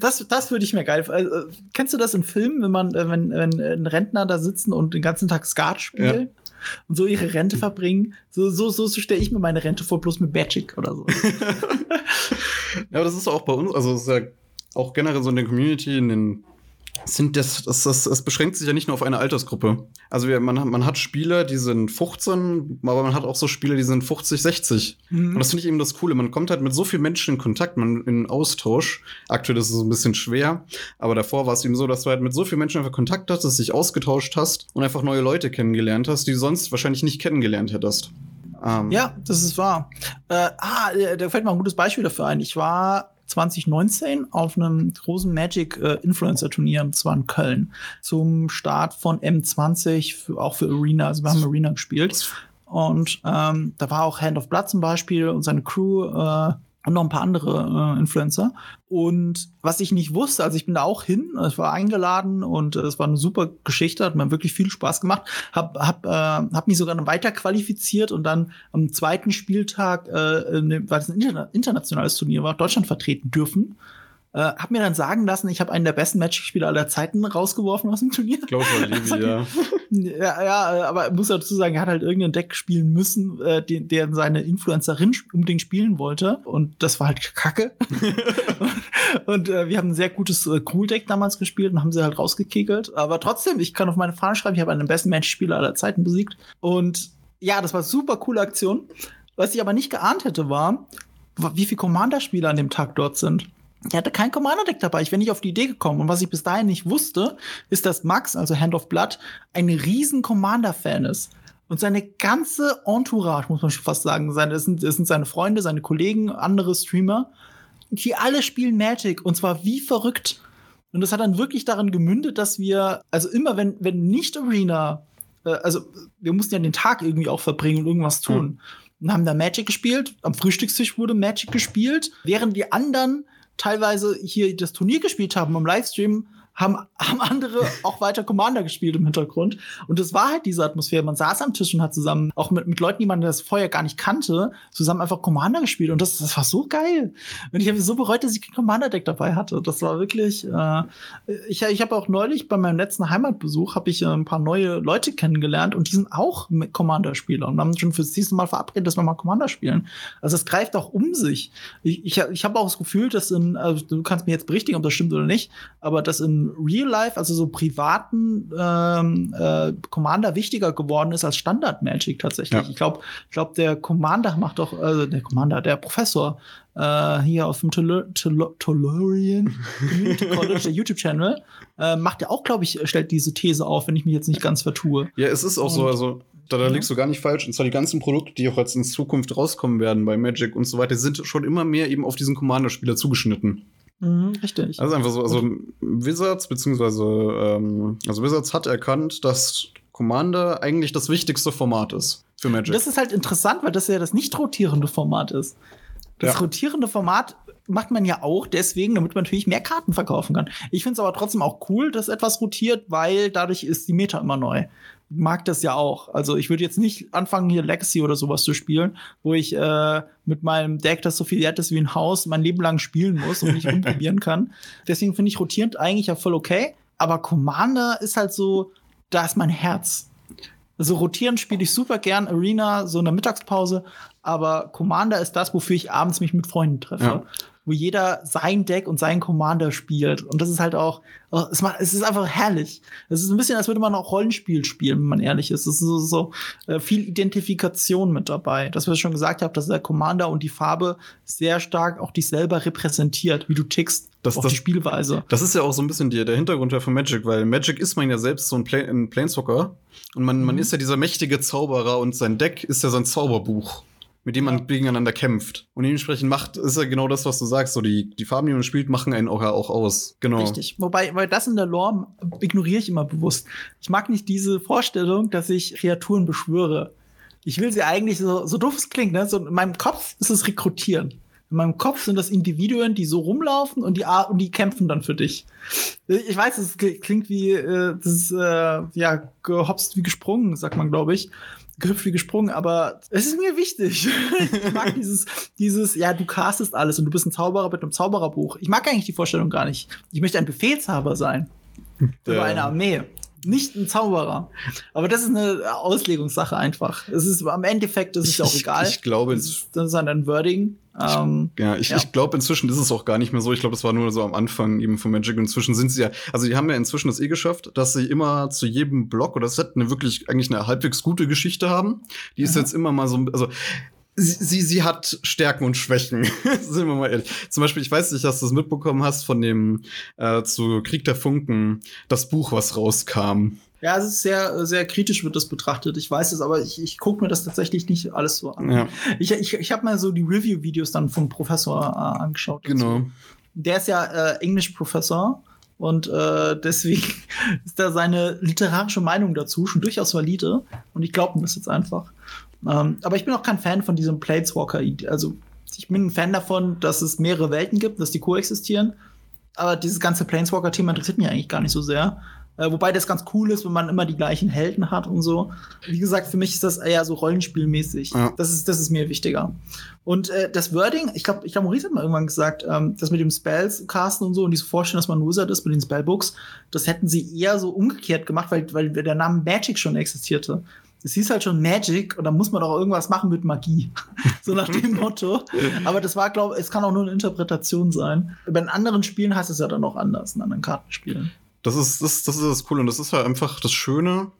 Das, das würde ich mir geil. Also, kennst du das in Filmen, wenn man, äh, wenn, wenn ein Rentner da sitzen und den ganzen Tag Skat spielen? Und so ihre Rente verbringen. So, so, so stelle ich mir meine Rente vor, bloß mit Magic oder so. Ja, aber das ist auch bei uns, also es ist ja auch generell so in der Community, in den sind das, das, das, das beschränkt sich ja nicht nur auf eine Altersgruppe. Also wir, man, hat- man hat Spieler, die sind 15, aber man hat auch so Spieler, die sind 50, 60. Mhm. Und das finde ich eben das Coole. Man kommt halt mit so vielen Menschen in Kontakt, man in Austausch. Aktuell ist es ein bisschen schwer, aber davor war es eben so, dass du halt mit so vielen Menschen einfach Kontakt hattest, dich ausgetauscht hast und einfach neue Leute kennengelernt hast, die du sonst wahrscheinlich nicht kennengelernt hättest. Ähm, Ja, das ist wahr. Äh, ah, äh, da fällt mir ein gutes Beispiel dafür ein. Ich war 2019 auf einem großen Magic äh, Influencer Turnier, das war in Köln, zum Start von M20, für, auch für Arena. Also wir haben Arena gespielt. Und ähm, da war auch Hand of Blood zum Beispiel und seine Crew äh, und noch ein paar andere äh, Influencer. Und was ich nicht wusste, also ich bin da auch hin, ich war eingeladen und äh, es war eine super Geschichte, hat mir wirklich viel Spaß gemacht. Hab, hab, äh, hab mich sogar noch weiter qualifiziert und dann am zweiten Spieltag, äh, weil es ein interna internationales Turnier war, Deutschland vertreten dürfen. Äh, hab mir dann sagen lassen, ich habe einen der besten Magic-Spieler aller Zeiten rausgeworfen aus dem Turnier. Ich glaube, Levi, ja. Ja, ja, aber ich muss dazu sagen, er hat halt irgendein Deck spielen müssen, äh, den, der seine Influencerin unbedingt spielen wollte. Und das war halt kacke. und äh, wir haben ein sehr gutes äh, Cool-Deck damals gespielt und haben sie halt rausgekegelt. Aber trotzdem, ich kann auf meine Fahne schreiben, ich habe einen der besten Matchspieler aller Zeiten besiegt. Und ja, das war super coole Aktion. Was ich aber nicht geahnt hätte, war, wie viele Commander-Spieler an dem Tag dort sind. Der hatte kein Commander-Deck dabei. Ich bin nicht auf die Idee gekommen. Und was ich bis dahin nicht wusste, ist, dass Max, also Hand of Blood, ein riesen Commander-Fan ist. Und seine ganze Entourage, muss man schon fast sagen, seine, das, sind, das sind seine Freunde, seine Kollegen, andere Streamer, die alle spielen Magic. Und zwar wie verrückt. Und das hat dann wirklich daran gemündet, dass wir, also immer wenn, wenn nicht Arena, äh, also wir mussten ja den Tag irgendwie auch verbringen und irgendwas tun. Mhm. Und haben da Magic gespielt. Am Frühstückstisch wurde Magic gespielt, während die anderen teilweise hier das Turnier gespielt haben am Livestream, haben, haben andere auch weiter Commander gespielt im Hintergrund. Und das war halt diese Atmosphäre. Man saß am Tisch und hat zusammen, auch mit, mit Leuten, die man das vorher gar nicht kannte, zusammen einfach Commander gespielt. Und das, das war so geil. Und ich habe so bereut, dass ich kein Commander-Deck dabei hatte. Das war wirklich. Äh, ich ich habe auch neulich bei meinem letzten Heimatbesuch habe ich äh, ein paar neue Leute kennengelernt und die sind auch Commander-Spieler und haben schon fürs nächste Mal verabredet, dass wir mal Commander spielen. Also es greift auch um sich. Ich, ich, ich habe auch das Gefühl, dass in, also du kannst mir jetzt berichtigen, ob das stimmt oder nicht, aber dass in Real Life, also so privaten ähm, äh, Commander wichtiger geworden ist als Standard Magic tatsächlich. Ja. Ich glaube, ich glaube, der Commander macht doch, äh, der Commander, der Professor äh, hier auf dem Tolorian Community College, der YouTube-Channel, äh, macht ja auch, glaube ich, stellt diese These auf, wenn ich mich jetzt nicht ganz vertue. Ja, es ist auch Und, so, also da, da liegst du gar nicht falsch. Und zwar die ganzen Produkte, die auch jetzt in Zukunft rauskommen werden bei Magic und so weiter, sind schon immer mehr eben auf diesen Commander-Spieler zugeschnitten. Mhm, richtig. Also einfach so, also Wizards, beziehungsweise, ähm, also Wizards hat erkannt, dass Commander eigentlich das wichtigste Format ist für Magic. Das ist halt interessant, weil das ja das nicht rotierende Format ist. Das ja. rotierende Format macht man ja auch deswegen, damit man natürlich mehr Karten verkaufen kann. Ich finde es aber trotzdem auch cool, dass etwas rotiert, weil dadurch ist die Meta immer neu mag das ja auch. Also ich würde jetzt nicht anfangen, hier Legacy oder sowas zu spielen, wo ich äh, mit meinem Deck, das so viel wert ist wie ein Haus, mein Leben lang spielen muss und nicht umprobieren kann. Deswegen finde ich rotierend eigentlich ja voll okay. Aber Commander ist halt so, da ist mein Herz. Also rotieren spiele ich super gern, Arena, so in der Mittagspause, aber Commander ist das, wofür ich abends mich mit Freunden treffe. Ja wo jeder sein Deck und seinen Commander spielt. Und das ist halt auch, oh, es, macht, es ist einfach herrlich. Es ist ein bisschen, als würde man auch Rollenspiel spielen, wenn man ehrlich ist. Es ist so, so äh, viel Identifikation mit dabei. Das, was ich schon gesagt habe, dass der Commander und die Farbe sehr stark auch dich selber repräsentiert, wie du tickst. Das, auch das, die Spielweise. Das ist ja auch so ein bisschen die, der Hintergrund von Magic, weil Magic ist man ja selbst so ein, Play, ein Planeswalker. Und man, mhm. man ist ja dieser mächtige Zauberer und sein Deck ist ja sein Zauberbuch mit dem man ja. gegeneinander kämpft. Und dementsprechend macht, ist ja genau das, was du sagst. So, die, die Farben, die man spielt, machen einen auch, auch aus. Genau. Richtig. Wobei, weil das in der Lore ignoriere ich immer bewusst. Ich mag nicht diese Vorstellung, dass ich Kreaturen beschwöre. Ich will sie eigentlich, so, so doof es klingt, ne? So in meinem Kopf ist es Rekrutieren. In meinem Kopf sind das Individuen, die so rumlaufen und die, und die kämpfen dann für dich. Ich weiß, es klingt wie, äh, das ist, äh, ja, gehopst wie gesprungen, sagt man, glaube ich gehüpft wie gesprungen, aber es ist mir wichtig. ich mag dieses, dieses, ja, du castest alles und du bist ein Zauberer mit einem Zaubererbuch. Ich mag eigentlich die Vorstellung gar nicht. Ich möchte ein Befehlshaber sein. Über eine Armee nicht ein Zauberer. Aber das ist eine Auslegungssache einfach. Es ist am Endeffekt ist es auch egal. Ich, ich glaube, das ist, das ist ein Wording. Ähm, ja, ich, ja. ich glaube, inzwischen ist es auch gar nicht mehr so. Ich glaube, das war nur so am Anfang eben von Magic. Und inzwischen sind sie ja, also die haben ja inzwischen das eh geschafft, dass sie immer zu jedem Block oder Set eine wirklich eigentlich eine halbwegs gute Geschichte haben. Die ist Aha. jetzt immer mal so, also Sie, sie, sie hat Stärken und Schwächen, sind wir mal ehrlich. Zum Beispiel, ich weiß nicht, dass du es mitbekommen hast von dem äh, zu Krieg der Funken, das Buch, was rauskam. Ja, es ist sehr, sehr kritisch wird das betrachtet. Ich weiß es, aber ich, ich gucke mir das tatsächlich nicht alles so an. Ja. Ich, ich, ich habe mir so die Review-Videos dann vom Professor äh, angeschaut. Genau. Der ist ja äh, Englisch-Professor und äh, deswegen ist da seine literarische Meinung dazu schon durchaus valide. Und ich glaube mir das jetzt einfach. Ähm, aber ich bin auch kein Fan von diesem Planeswalker. Also ich bin ein Fan davon, dass es mehrere Welten gibt, dass die koexistieren. Aber dieses ganze Planeswalker-Thema interessiert mich eigentlich gar nicht so sehr. Äh, wobei das ganz cool ist, wenn man immer die gleichen Helden hat und so. Wie gesagt, für mich ist das eher so rollenspielmäßig. Ja. Das, ist, das ist mir wichtiger. Und äh, das Wording, ich glaube, ich glaube, Maurice hat mal irgendwann gesagt, ähm, das mit dem Spells casten und so und diese Vorstellung, dass man ein Wizard ist mit den Spellbooks, das hätten sie eher so umgekehrt gemacht, weil, weil der Name Magic schon existierte es hieß halt schon Magic und da muss man doch irgendwas machen mit Magie. so nach dem Motto. Aber das war, glaube ich, es kann auch nur eine Interpretation sein. Bei anderen Spielen heißt es ja dann noch anders, in anderen Kartenspielen. Das ist, das, das ist das Coole und das ist halt einfach das Schöne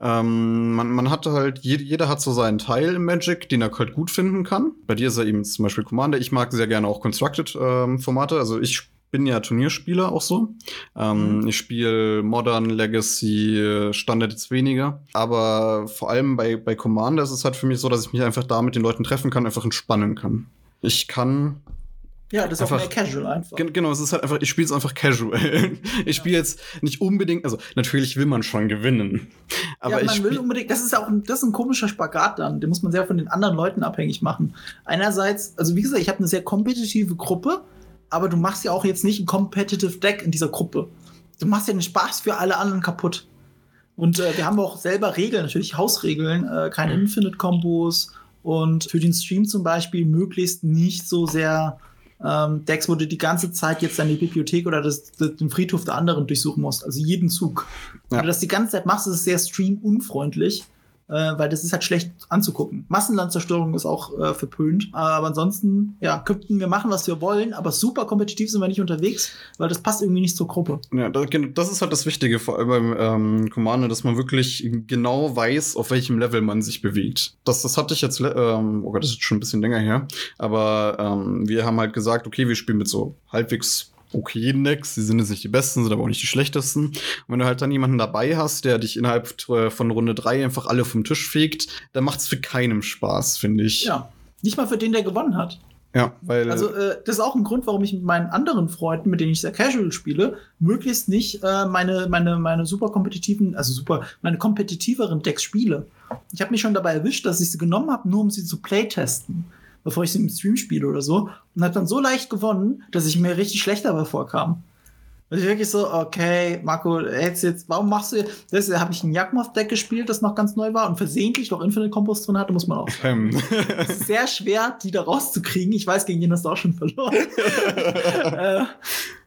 Ähm, man, man hatte halt, jeder, jeder hat so seinen Teil im Magic, den er halt gut finden kann. Bei dir ist er eben zum Beispiel Commander. Ich mag sehr gerne auch Constructed-Formate. Ähm, also ich bin ja Turnierspieler auch so. Ähm, mhm. Ich spiele Modern, Legacy, Standard jetzt weniger. Aber vor allem bei, bei Commander ist es halt für mich so, dass ich mich einfach da mit den Leuten treffen kann, einfach entspannen kann. Ich kann ja, das ist einfach, auch mehr casual einfach. Genau, es ist halt einfach, ich spiele es einfach casual. ich spiele ja. jetzt nicht unbedingt, also natürlich will man schon gewinnen. Aber ja, man will unbedingt, das ist auch ein, das ist ein komischer Spagat dann, den muss man sehr von den anderen Leuten abhängig machen. Einerseits, also wie gesagt, ich habe eine sehr kompetitive Gruppe, aber du machst ja auch jetzt nicht ein competitive Deck in dieser Gruppe. Du machst ja den Spaß für alle anderen kaputt. Und äh, wir haben auch selber Regeln, natürlich Hausregeln, äh, keine mhm. Infinite-Kombos und für den Stream zum Beispiel möglichst nicht so sehr ähm, Decks, wo du die ganze Zeit jetzt deine Bibliothek oder das, das, den Friedhof der anderen durchsuchen musst. Also jeden Zug. Ja. Wenn du das die ganze Zeit machst, ist es sehr streamunfreundlich äh, weil das ist halt schlecht anzugucken. Massenlandzerstörung ist auch äh, verpönt. Aber ansonsten, ja, könnten wir machen, was wir wollen, aber super kompetitiv sind wir nicht unterwegs, weil das passt irgendwie nicht zur Gruppe. Ja, das ist halt das Wichtige, vor allem beim ähm, Commander, dass man wirklich genau weiß, auf welchem Level man sich bewegt. Das, das hatte ich jetzt, ähm, oh Gott, das ist schon ein bisschen länger her, aber ähm, wir haben halt gesagt, okay, wir spielen mit so halbwegs okayen Decks. Die sind jetzt nicht die besten, sind aber auch nicht die schlechtesten. Und wenn du halt dann jemanden dabei hast, der dich innerhalb äh, von Runde drei einfach alle vom Tisch fegt, dann macht es für keinem Spaß, finde ich. Ja. Nicht mal für den, der gewonnen hat. Ja, weil. Also, äh, das ist auch ein Grund, warum ich mit meinen anderen Freunden, mit denen ich sehr casual spiele, möglichst nicht äh, meine, meine, meine super kompetitiven, also super, meine kompetitiveren Decks spiele. Ich habe mich schon dabei erwischt, dass ich sie genommen habe, nur um sie zu playtesten bevor ich sie im Stream spiele oder so. Und habe dann so leicht gewonnen, dass ich mir richtig schlecht dabei vorkam. Also wirklich so, okay, Marco, jetzt, jetzt, warum machst du das? Habe ich ein Yakmov-Deck gespielt, das noch ganz neu war und versehentlich noch Infinite Combos drin hatte, muss man auch sagen. Ähm. es ist sehr schwer, die da rauszukriegen. Ich weiß, gegen jeden hast du auch schon verloren. äh,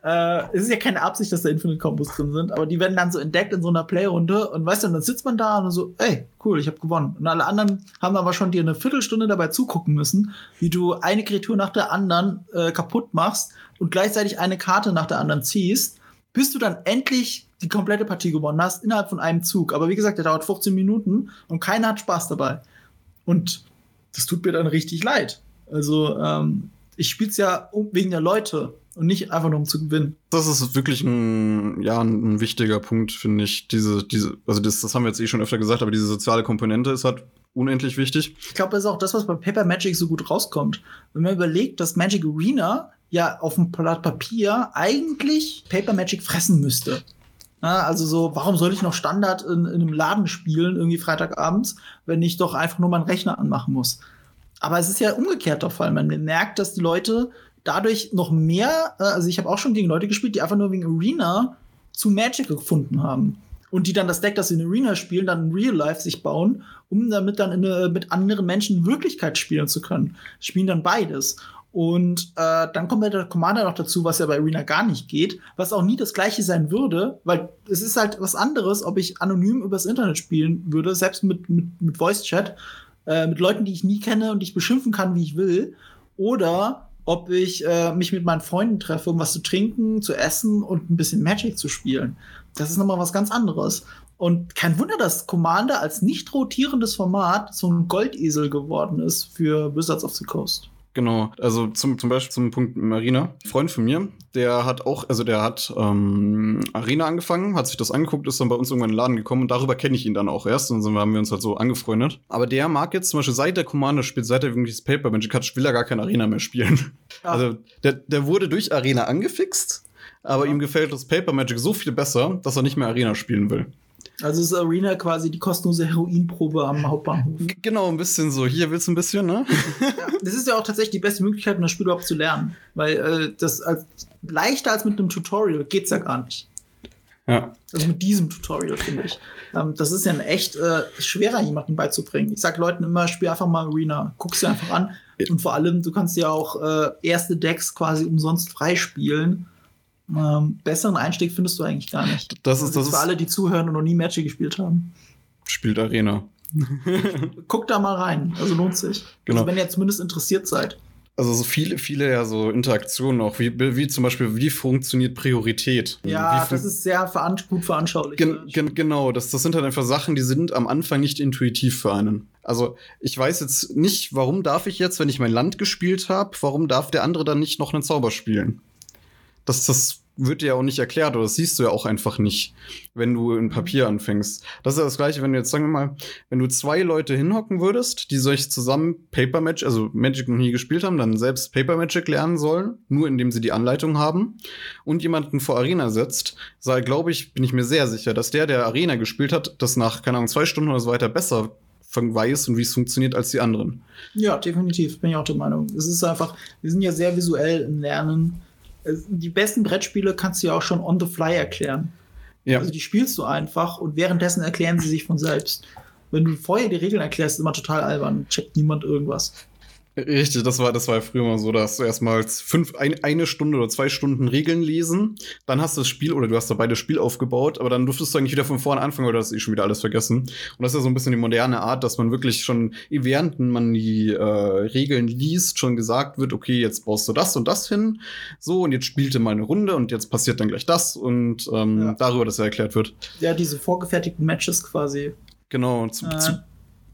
äh, es ist ja keine Absicht, dass da Infinite Combos drin sind, aber die werden dann so entdeckt in so einer Playrunde und weißt du, dann sitzt man da und so, ey, cool, ich habe gewonnen. Und alle anderen haben aber schon dir eine Viertelstunde dabei zugucken müssen, wie du eine Kreatur nach der anderen äh, kaputt machst und gleichzeitig eine Karte nach der anderen ziehst, bis du dann endlich die komplette Partie gewonnen hast, innerhalb von einem Zug. Aber wie gesagt, der dauert 15 Minuten und keiner hat Spaß dabei. Und das tut mir dann richtig leid. Also, ähm, ich spiele es ja wegen der Leute und nicht einfach nur um zu gewinnen. Das ist wirklich ein, ja, ein, wichtiger Punkt, finde ich. Diese, diese, also das, das haben wir jetzt eh schon öfter gesagt, aber diese soziale Komponente ist halt unendlich wichtig. Ich glaube, das ist auch das, was bei Paper Magic so gut rauskommt. Wenn man überlegt, dass Magic Arena ja auf dem Blatt Papier eigentlich Paper Magic fressen müsste. Also so, warum soll ich noch Standard in, in einem Laden spielen, irgendwie Freitagabends, wenn ich doch einfach nur meinen Rechner anmachen muss? Aber es ist ja umgekehrt der Fall. Man merkt, dass die Leute dadurch noch mehr, äh, also ich habe auch schon gegen Leute gespielt, die einfach nur wegen Arena zu Magic gefunden haben. Und die dann das Deck, das sie in Arena spielen, dann in Real Life sich bauen, um damit dann eine, mit anderen Menschen Wirklichkeit spielen zu können. Spielen dann beides. Und äh, dann kommt der Commander noch dazu, was ja bei Arena gar nicht geht, was auch nie das gleiche sein würde, weil es ist halt was anderes, ob ich anonym übers Internet spielen würde, selbst mit, mit, mit Voice Chat, äh, mit Leuten, die ich nie kenne und die ich beschimpfen kann, wie ich will, oder ob ich äh, mich mit meinen Freunden treffe, um was zu trinken, zu essen und ein bisschen Magic zu spielen. Das ist nochmal was ganz anderes. Und kein Wunder, dass Commander als nicht rotierendes Format so ein Goldesel geworden ist für Wizards of the Coast. Genau, also zum, zum Beispiel zum Punkt Marina. Ein Freund von mir, der hat auch, also der hat ähm, Arena angefangen, hat sich das angeguckt, ist dann bei uns irgendwann in den Laden gekommen und darüber kenne ich ihn dann auch erst und dann haben wir uns halt so angefreundet. Aber der mag jetzt zum Beispiel seit der Commander spielt, seit er wirklich das Paper Magic hat, will er gar kein Arena mehr spielen. Ja. Also der, der wurde durch Arena angefixt, aber ja. ihm gefällt das Paper Magic so viel besser, dass er nicht mehr Arena spielen will. Also ist Arena quasi die kostenlose Heroinprobe am Hauptbahnhof. Genau, ein bisschen so. Hier willst du ein bisschen, ne? ja, das ist ja auch tatsächlich die beste Möglichkeit, um das Spiel überhaupt zu lernen. Weil äh, das als, leichter als mit einem Tutorial geht's ja gar nicht. Ja. Also mit diesem Tutorial, finde ich. Ähm, das ist ja echt äh, schwerer, jemandem beizubringen. Ich sag Leuten immer, spiel einfach mal Arena. Guck sie einfach an. Und vor allem, du kannst ja auch äh, erste Decks quasi umsonst freispielen ähm, besseren Einstieg findest du eigentlich gar nicht. Das ist, das, ist für alle, die zuhören und noch nie Magic gespielt haben. Spielt Arena. Guckt da mal rein, also lohnt sich. Genau. Also wenn ihr zumindest interessiert seid. Also so viele, viele ja so Interaktionen auch, wie, wie zum Beispiel, wie funktioniert Priorität? Ja, fun das ist sehr veran gut veranschaulicht. Gen gen genau, das, das sind halt einfach Sachen, die sind am Anfang nicht intuitiv für einen. Also ich weiß jetzt nicht, warum darf ich jetzt, wenn ich mein Land gespielt habe, warum darf der andere dann nicht noch einen Zauber spielen? Das, das wird dir ja auch nicht erklärt oder das siehst du ja auch einfach nicht, wenn du in Papier anfängst. Das ist ja das gleiche, wenn du jetzt, sagen wir mal, wenn du zwei Leute hinhocken würdest, die sich zusammen Paper Magic, also Magic noch nie gespielt haben, dann selbst Paper Magic lernen sollen, nur indem sie die Anleitung haben und jemanden vor Arena setzt, sei, glaube ich, bin ich mir sehr sicher, dass der, der Arena gespielt hat, das nach, keine Ahnung, zwei Stunden oder so weiter besser weiß und wie es funktioniert als die anderen. Ja, definitiv, bin ich auch der Meinung. Es ist einfach, wir sind ja sehr visuell im Lernen. Die besten Brettspiele kannst du ja auch schon on the fly erklären. Ja. Also die spielst du einfach und währenddessen erklären sie sich von selbst. Wenn du vorher die Regeln erklärst, ist immer total albern, checkt niemand irgendwas. Richtig, das war, das war ja früher mal so, dass du erstmal fünf, ein, eine Stunde oder zwei Stunden Regeln lesen, dann hast du das Spiel oder du hast dabei das Spiel aufgebaut, aber dann durftest du eigentlich wieder von vorne anfangen oder hast du eh schon wieder alles vergessen. Und das ist ja so ein bisschen die moderne Art, dass man wirklich schon, während man die äh, Regeln liest, schon gesagt wird, okay, jetzt baust du das und das hin, so, und jetzt spielte mal eine Runde und jetzt passiert dann gleich das und ähm, Ja. darüber, dass er erklärt wird. Ja, diese vorgefertigten Matches quasi. Genau, zu, Äh, zu,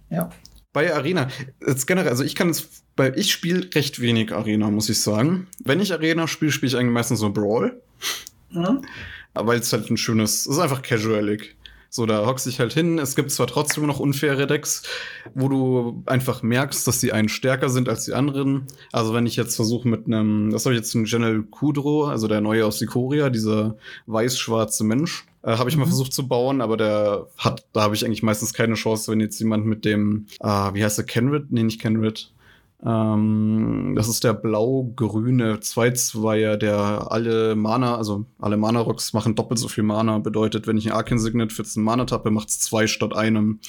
ja. Bei Arena, jetzt generell, also ich kann es, weil ich spiele recht wenig Arena, muss ich sagen. Wenn ich Arena spiele, spiele ich eigentlich meistens so Brawl, Mhm. weil es halt ein schönes, es ist einfach casualig. So, da hockst dich halt hin. Es gibt zwar trotzdem noch unfaire Decks, wo du einfach merkst, dass die einen stärker sind als die anderen. Also, wenn ich jetzt versuche mit einem, das habe ich jetzt einen General Kudro, also der neue aus Sikoria, dieser weiß-schwarze Mensch, äh, habe ich mal Mhm. versucht zu bauen, aber der hat, da habe ich eigentlich meistens keine Chance, wenn jetzt jemand mit dem, ah, wie heißt der, Kenrid? Nee, nicht Kenrid. Ähm, das ist der blau-grüne Zwei-Zweier, der alle Mana, also alle Mana-Rocks machen doppelt so viel Mana. Bedeutet, wenn ich ein Arcane Signet für einen Mana tappe, macht es zwei statt einem.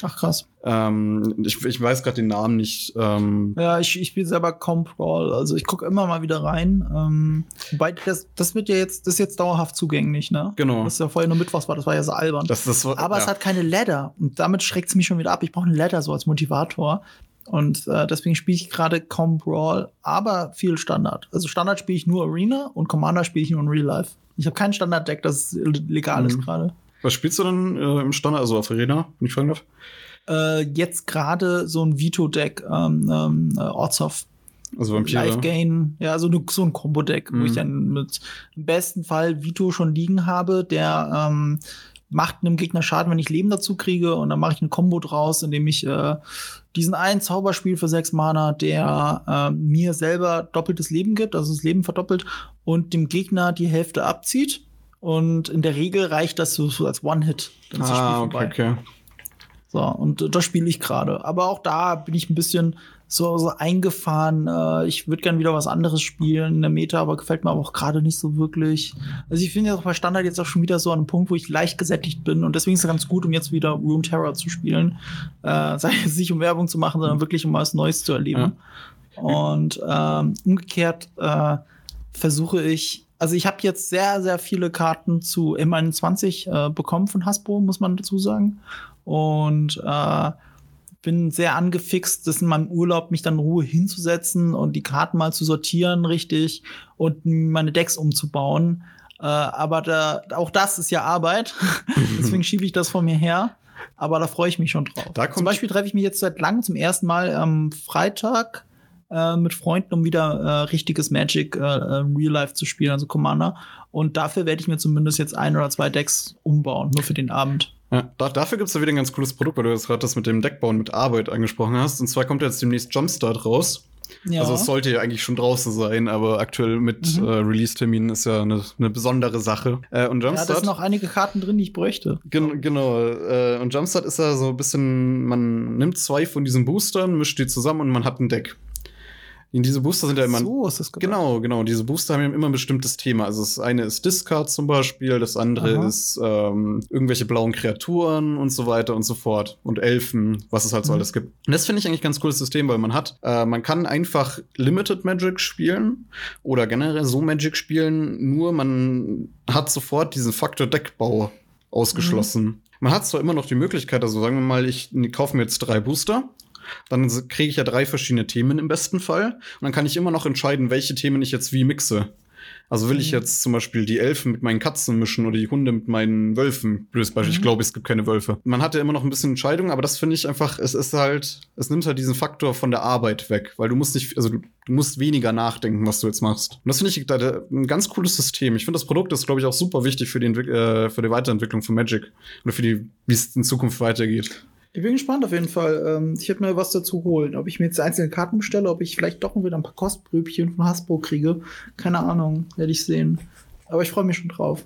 Ach krass. Ähm, ich, ich weiß gerade den Namen nicht. Ähm, Ja, ich, ich spiele selber kaum Brawl, also ich gucke immer mal wieder rein. Ähm, wobei das, das wird ja jetzt, das ist jetzt dauerhaft zugänglich, ne? genau. Was ja vorher nur Mittwochs war, das war ja so albern. Das, das war, Aber es ja. hat keine Ladder und damit schreckt es mich schon wieder ab. Ich brauche eine Ladder so als Motivator. Und äh, deswegen spiele ich gerade kaum Brawl, aber viel Standard. Also Standard spiele ich nur Arena und Commander spiele ich nur in Real Life. Ich habe kein Standard-Deck, das legal ist Mhm. gerade. Was spielst du denn äh, im Standard, also auf Arena, wenn ich fragen darf? Äh, jetzt gerade so ein Veto-Deck, ähm, ähm, äh, Ortshoff. Also Vampire. Life Gain, ja, so, ne, so ein Combo-Deck, wo Mhm. ich dann mit im besten Fall Vito schon liegen habe, der ähm, macht einem Gegner Schaden, wenn ich Leben dazu kriege, und dann mache ich ein Combo draus, indem ich äh, diesen einen Zauberspiel für sechs Mana, der äh, mir selber doppeltes Leben gibt, also das Leben verdoppelt, und dem Gegner die Hälfte abzieht. Und in der Regel reicht das so, so als One-Hit. Ah, okay, okay. So, und äh, das spiele ich gerade. Aber auch da bin ich ein bisschen so, so eingefahren. Äh, ich würde gern wieder was anderes spielen in der Meta, aber gefällt mir aber auch gerade nicht so wirklich. Also ich finde ja auch bei Standard jetzt auch schon wieder so an einem Punkt, wo ich leicht gesättigt bin und deswegen ist es ganz gut, um jetzt wieder Rune Terror zu spielen. Äh, sei es nicht um Werbung zu machen, sondern wirklich um was Neues zu erleben. Und ähm, umgekehrt äh, versuche ich, also ich habe jetzt sehr, sehr viele Karten zu M21 äh, bekommen von Hasbro, muss man dazu sagen. Und äh, bin sehr angefixt, das in meinem Urlaub mich dann in Ruhe hinzusetzen und die Karten mal zu sortieren richtig und meine Decks umzubauen. Äh, aber da, auch das ist ja Arbeit. Deswegen schiebe ich das von mir her. Aber da freue ich mich schon drauf. Zum Beispiel treffe ich mich jetzt seit langem zum ersten Mal am Freitag äh, mit Freunden, um wieder äh, richtiges Magic äh, äh, Real Life zu spielen, also Commander. Und dafür werde ich mir zumindest jetzt ein oder zwei Decks umbauen, nur für den Abend. Ja, da, dafür gibt es ja wieder ein ganz cooles Produkt, weil du jetzt gerade das mit dem Deckbauen mit Arbeit angesprochen hast. Und zwar kommt jetzt demnächst Jumpstart raus. Ja. Also es sollte ja eigentlich schon draußen sein, aber aktuell mit Mhm. äh, Release-Terminen ist ja eine, eine besondere Sache. Äh, und ja, da Jumpstart. sind noch einige Karten drin, die ich bräuchte. Gen genau. Äh, und Jumpstart ist ja so ein bisschen, man nimmt zwei von diesen Boostern, mischt die zusammen und man hat ein Deck. In diese Booster sind ja immer. so ist das gedacht. Genau, genau. Diese Booster haben ja immer ein bestimmtes Thema. Also das eine ist Discard zum Beispiel, das andere Aha. ist ähm, irgendwelche blauen Kreaturen und so weiter und so fort. Und Elfen, was es halt so Mhm. alles gibt. Und das finde ich eigentlich ein ganz cooles System, weil man hat, äh, man kann einfach Limited Magic spielen oder generell so Magic spielen, nur man hat sofort diesen Faktor Deckbau ausgeschlossen. Man hat zwar immer noch die Möglichkeit, also sagen wir mal, ich kaufe mir jetzt drei Booster dann kriege ich ja drei verschiedene Themen im besten Fall. Und dann kann ich immer noch entscheiden, welche Themen ich jetzt wie mixe. Also will ich Mhm. jetzt zum Beispiel die Elfen mit meinen Katzen mischen oder die Hunde mit meinen Wölfen. Blödes Beispiel, ich Mhm. glaube, es gibt keine Wölfe. Man hat ja immer noch ein bisschen Entscheidung, aber das finde ich einfach, es ist halt, es nimmt halt diesen Faktor von der Arbeit weg, weil du musst nicht, also du, du musst weniger nachdenken, was du jetzt machst. Und das finde ich da, da, ein ganz cooles System. Ich finde, das Produkt ist, glaube ich, auch super wichtig für die, Entwick äh, für die Weiterentwicklung von Magic oder für die, wie es in Zukunft weitergeht. Ich bin gespannt auf jeden Fall. Ähm, ich werde mir was dazu holen. Ob ich mir jetzt einzelne Karten bestelle, ob ich vielleicht doch wieder ein paar Kostbröbchen von Hasbro kriege. Keine Ahnung, werde ich sehen. Aber ich freue mich schon drauf.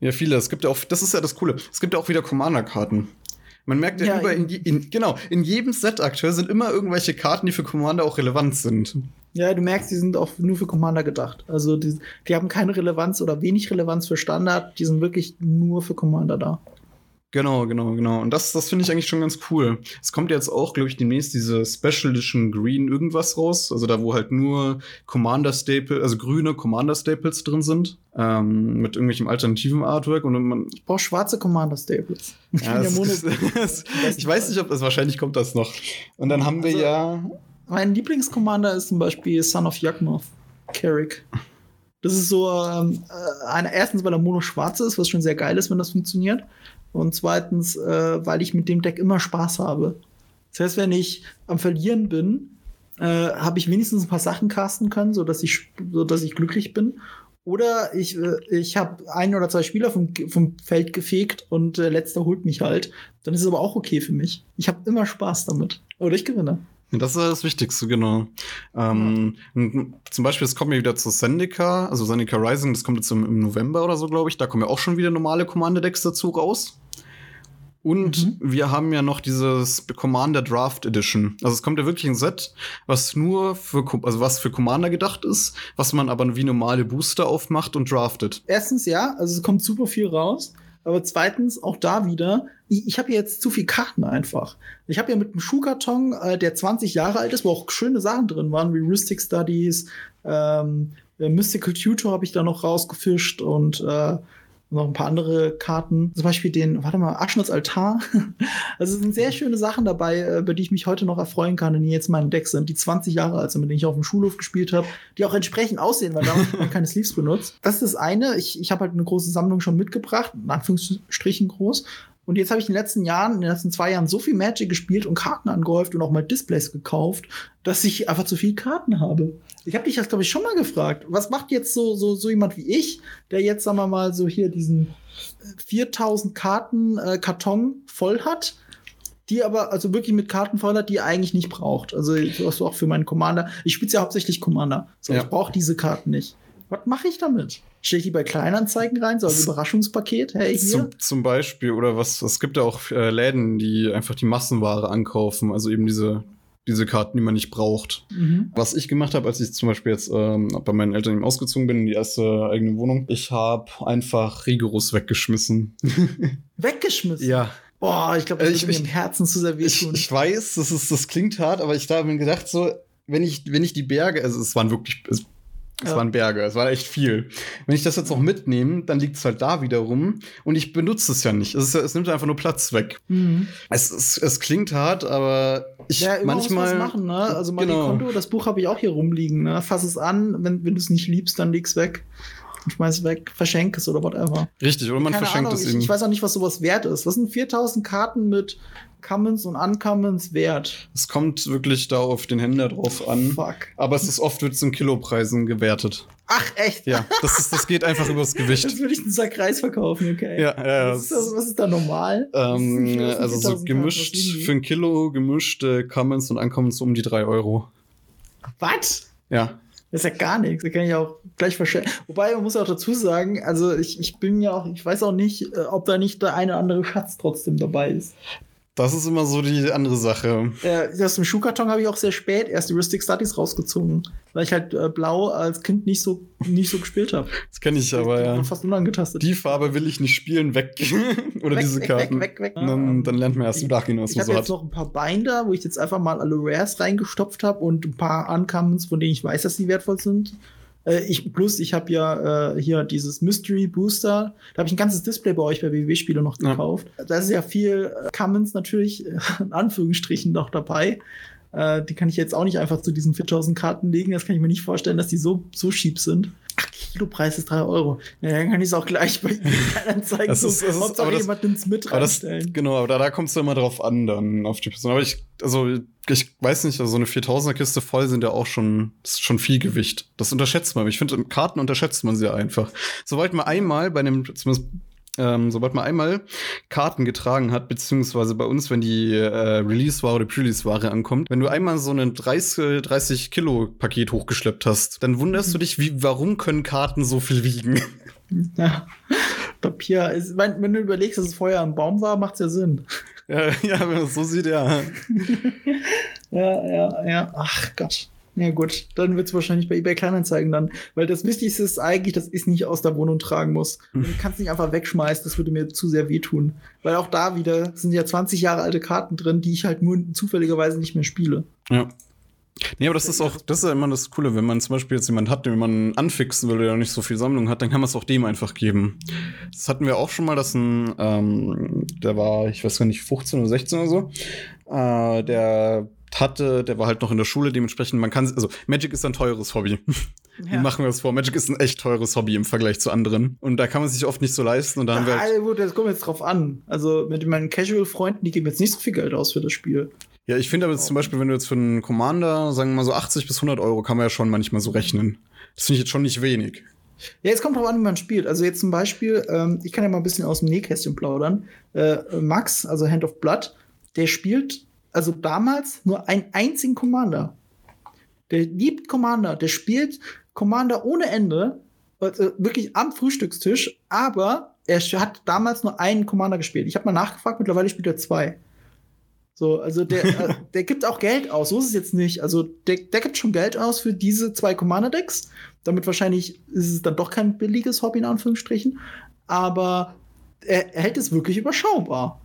Ja, viele. Es gibt ja auch, das ist ja das Coole. Es gibt ja auch wieder Commander-Karten. Man merkt ja, Ja, über, in, in, genau, in jedem Set aktuell sind immer irgendwelche Karten, die für Commander auch relevant sind. Ja, du merkst, die sind auch nur für Commander gedacht. Also die, die haben keine Relevanz oder wenig Relevanz für Standard. Die sind wirklich nur für Commander da. Genau, genau, genau. Und das, das finde ich eigentlich schon ganz cool. Es kommt jetzt auch, glaube ich, demnächst diese Special Edition Green irgendwas raus. Also da, wo halt nur Commander Staple, also grüne Commander Staples drin sind. Ähm, mit irgendwelchem alternativen Artwork. Und man, Ich brauche schwarze Commander-Staples. Ich ja, es- Mono. es- ich weiß nicht, ob das wahrscheinlich kommt das noch. Und dann haben wir Also- ja. Mein Lieblingscommander ist zum Beispiel Son of Yagmoth, Carrick. Das ist so, ähm, äh, eine, erstens, weil er mono schwarz ist, was schon sehr geil ist, wenn das funktioniert. Und zweitens, äh, weil ich mit dem Deck immer Spaß habe. Das heißt, wenn ich am Verlieren bin, äh, habe ich wenigstens ein paar Sachen casten können, sodass ich, sodass ich glücklich bin. Oder ich, äh, ich habe ein oder zwei Spieler vom, vom Feld gefegt und der letzte holt mich halt. Dann ist es aber auch okay für mich. Ich habe immer Spaß damit. Oder ich gewinne. Das ist das Wichtigste, genau. Ähm, und Zum Beispiel, es kommt ja wieder zu Zendika, also Zendika Rising, das kommt jetzt im, im November oder so, glaube ich. Da kommen ja auch schon wieder normale Commander-Decks dazu raus. Und wir haben ja noch dieses Commander Draft Edition. Also es kommt ja wirklich ein Set, was nur für, also was für Commander gedacht ist, was man aber wie normale Booster aufmacht und draftet. erstens ja, also es kommt super viel raus. Aber zweitens, auch da wieder, ich, ich habe jetzt zu viel Karten einfach. Ich habe ja mit einem Schuhkarton, äh, der 20 Jahre alt ist, wo auch schöne Sachen drin waren, wie Rustic Studies, ähm, äh, Mystical Tutor habe ich da noch rausgefischt und äh, noch ein paar andere Karten. Zum Beispiel den, warte mal, Aschnitz Altar. Also es sind sehr schöne Sachen dabei, äh, über die ich mich heute noch erfreuen kann, die jetzt in meinem Deck sind, die 20 Jahre alt sind, mit denen ich auf dem Schulhof gespielt habe, die auch entsprechend aussehen, weil damals man keine Sleeves benutzt. Das ist das eine. Ich, ich habe halt eine große Sammlung schon mitgebracht, in Anführungsstrichen groß. Und jetzt habe ich in den letzten Jahren, in den letzten zwei Jahren so viel Magic gespielt und Karten angehäuft und auch mal Displays gekauft, dass ich einfach zu viel Karten habe. Ich habe dich das, glaube ich, schon mal gefragt. Was macht jetzt so, so, so jemand wie ich, der jetzt, sagen wir mal, so hier diesen äh, 4000 Karten äh, Karton voll hat, die aber also wirklich mit Karten voll hat, die er eigentlich nicht braucht. Also was auch für meinen Commander. Ich spiele ja hauptsächlich Commander. So, Ja. ich brauche diese Karten nicht. Was mache ich damit? Stelle ich die bei Kleinanzeigen rein, so als Überraschungspaket? Hey, hier. Zum, zum Beispiel, oder was, es gibt ja auch äh, Läden, die einfach die Massenware ankaufen, also eben diese, diese Karten, die man nicht braucht. Mhm. Was ich gemacht habe, als ich zum Beispiel jetzt ähm, bei meinen Eltern eben ausgezogen bin in die erste eigene Wohnung, ich habe einfach rigoros weggeschmissen. Weggeschmissen. ja. Boah, ich glaube, das Äh, ich- würde mir ich- im Herzen zu sehr Ich, wehtun. ich weiß, das, ist, das klingt hart, aber ich da habe mir gedacht, so, wenn ich, wenn ich die Berge, also es waren wirklich, es, es Ja. waren Berge, es war echt viel. Wenn ich das jetzt noch mitnehme, dann liegt es halt da wieder rum und ich benutze es ja nicht. Es, ist, es nimmt einfach nur Platz weg. Mhm. Es, es, es klingt hart, aber ich Ja, manchmal. was machen, ne? Also Marie Genau. Kondo, das Buch habe ich auch hier rumliegen, ne? Fass es an, wenn, wenn du es nicht liebst, dann leg's weg. Und schmeiß es weg, verschenk es oder whatever. Richtig, oder man Keine verschenkt Ahnung, es ich, eben. ich weiß auch nicht, was sowas wert ist. Was sind 4000 Karten mit Commons und Uncommons wert? Es kommt wirklich da auf den Händler drauf an. Fuck. Aber es ist oft wird es in Kilopreisen gewertet. Ach, echt? Ja, das, ist, das geht einfach übers Gewicht. Jetzt würde ich einen Sack Reis verkaufen, okay. Ja, ja, Was ist, das, was ist da normal? Ähm, sind also so 4000 Karten? Was gemischt für ein Kilo gemischte Commons und Uncommons um die 3 Euro. Was? Ja. Das ist ja gar nichts. Da kann ich auch gleich verschenken. Wobei, man muss auch dazu sagen, also ich, ich bin ja auch, ich weiß auch nicht, äh, ob da nicht der eine oder andere Schatz trotzdem dabei ist. Das ist immer so die andere Sache. Äh, aus dem Schuhkarton habe ich auch sehr spät erst die Rustic Studies rausgezogen, weil ich halt äh, blau als Kind nicht so, nicht so gespielt habe. Das kenne ich aber, ja. Fast unangetastet. Die Farbe will ich nicht spielen, weg. Oder Weg, diese weg, Karten. Weg, weg, weg. Und dann, dann lernt man erst im Nachhinein, was ich man habe so jetzt hat. noch ein paar Binder, wo ich jetzt einfach mal alle Rares reingestopft habe und ein paar Uncommons, von denen ich weiß, dass die wertvoll sind. Äh, ich, plus, ich habe ja äh, hier dieses Mystery Booster. Da habe ich ein ganzes Display bei euch bei WW-Spiele noch gekauft. Ja. Da ist ja viel äh, Commons natürlich in Anführungsstrichen noch dabei. Äh, die kann ich jetzt auch nicht einfach zu diesen 4000 Karten legen. Das kann ich mir nicht vorstellen, dass die so, so cheap sind. Ach, Kilopreis ist 3 Euro. Ja, dann kann ich es auch gleich bei Kleinanzeigen das ist, das ist, aber jemand nimmt es mit reinstellen. Das, genau, aber da, da kommst du immer drauf an, dann auf die Person. Aber ich, also, ich weiß nicht, also so eine 4000er Kiste voll sind ja auch schon, ist schon viel Gewicht. Das unterschätzt man. Ich finde, Karten unterschätzt man sehr einfach. Soweit man einmal bei einem, zumindest ähm, sobald man einmal Karten getragen hat, beziehungsweise bei uns, wenn die äh, Release-Ware oder Pre-Release-Ware ankommt, wenn du einmal so ein 30, 30 Kilo Paket hochgeschleppt hast, dann wunderst du dich, wie, warum können Karten so viel wiegen? Ja. Papier ist, wenn, wenn du überlegst, dass es vorher ein Baum war, macht es ja Sinn. Ja, ja, wenn man es so sieht, ja. ja, ja, ja. Ach Gott. Ja gut, dann wird es wahrscheinlich bei eBay Kleinanzeigen dann. Weil das Wichtigste ist eigentlich, dass ich es nicht aus der Wohnung tragen muss. Und du kannst nicht einfach wegschmeißen, das würde mir zu sehr wehtun. Weil auch da wieder sind ja 20 Jahre alte Karten drin, die ich halt nur zufälligerweise nicht mehr spiele. Ja. Nee, aber das ist auch, das ist ja immer das Coole, wenn man zum Beispiel jetzt jemanden hat, den man anfixen will, der nicht so viel Sammlung hat, dann kann man es auch dem einfach geben. Das hatten wir auch schon mal, dass ein, ähm, der war, ich weiß gar nicht, 15 oder 16 oder so, äh, der hatte, der war halt noch in der Schule, dementsprechend, man kann, also Magic ist ein teures Hobby. Ja. Machen wir das vor? Magic ist ein echt teures Hobby im Vergleich zu anderen. Und da kann man sich oft nicht so leisten. Und da haben wir halt gut, das kommt jetzt drauf an. Also mit meinen Casual-Freunden, die geben jetzt nicht so viel Geld aus für das Spiel. Ja, ich finde aber jetzt zum Beispiel, wenn du jetzt für einen Commander, sagen wir mal so 80 bis 100 Euro, kann man ja schon manchmal so rechnen. Das finde ich jetzt schon nicht wenig. Ja, jetzt kommt drauf an, wie man spielt. Also jetzt zum Beispiel, ähm, ich kann ja mal ein bisschen aus dem Nähkästchen plaudern. Äh, Max, also Hand of Blood, der spielt also damals nur einen einzigen Commander. Der liebt Commander, der spielt Commander ohne Ende, also wirklich am Frühstückstisch, aber er hat damals nur einen Commander gespielt. Ich habe mal nachgefragt, mittlerweile spielt er zwei. So, also der, äh, der gibt auch Geld aus, so ist es jetzt nicht. Also der, der gibt schon Geld aus für diese zwei Commander-Decks. Damit wahrscheinlich ist es dann doch kein billiges Hobby in Anführungsstrichen. Aber er, er hält es wirklich überschaubar.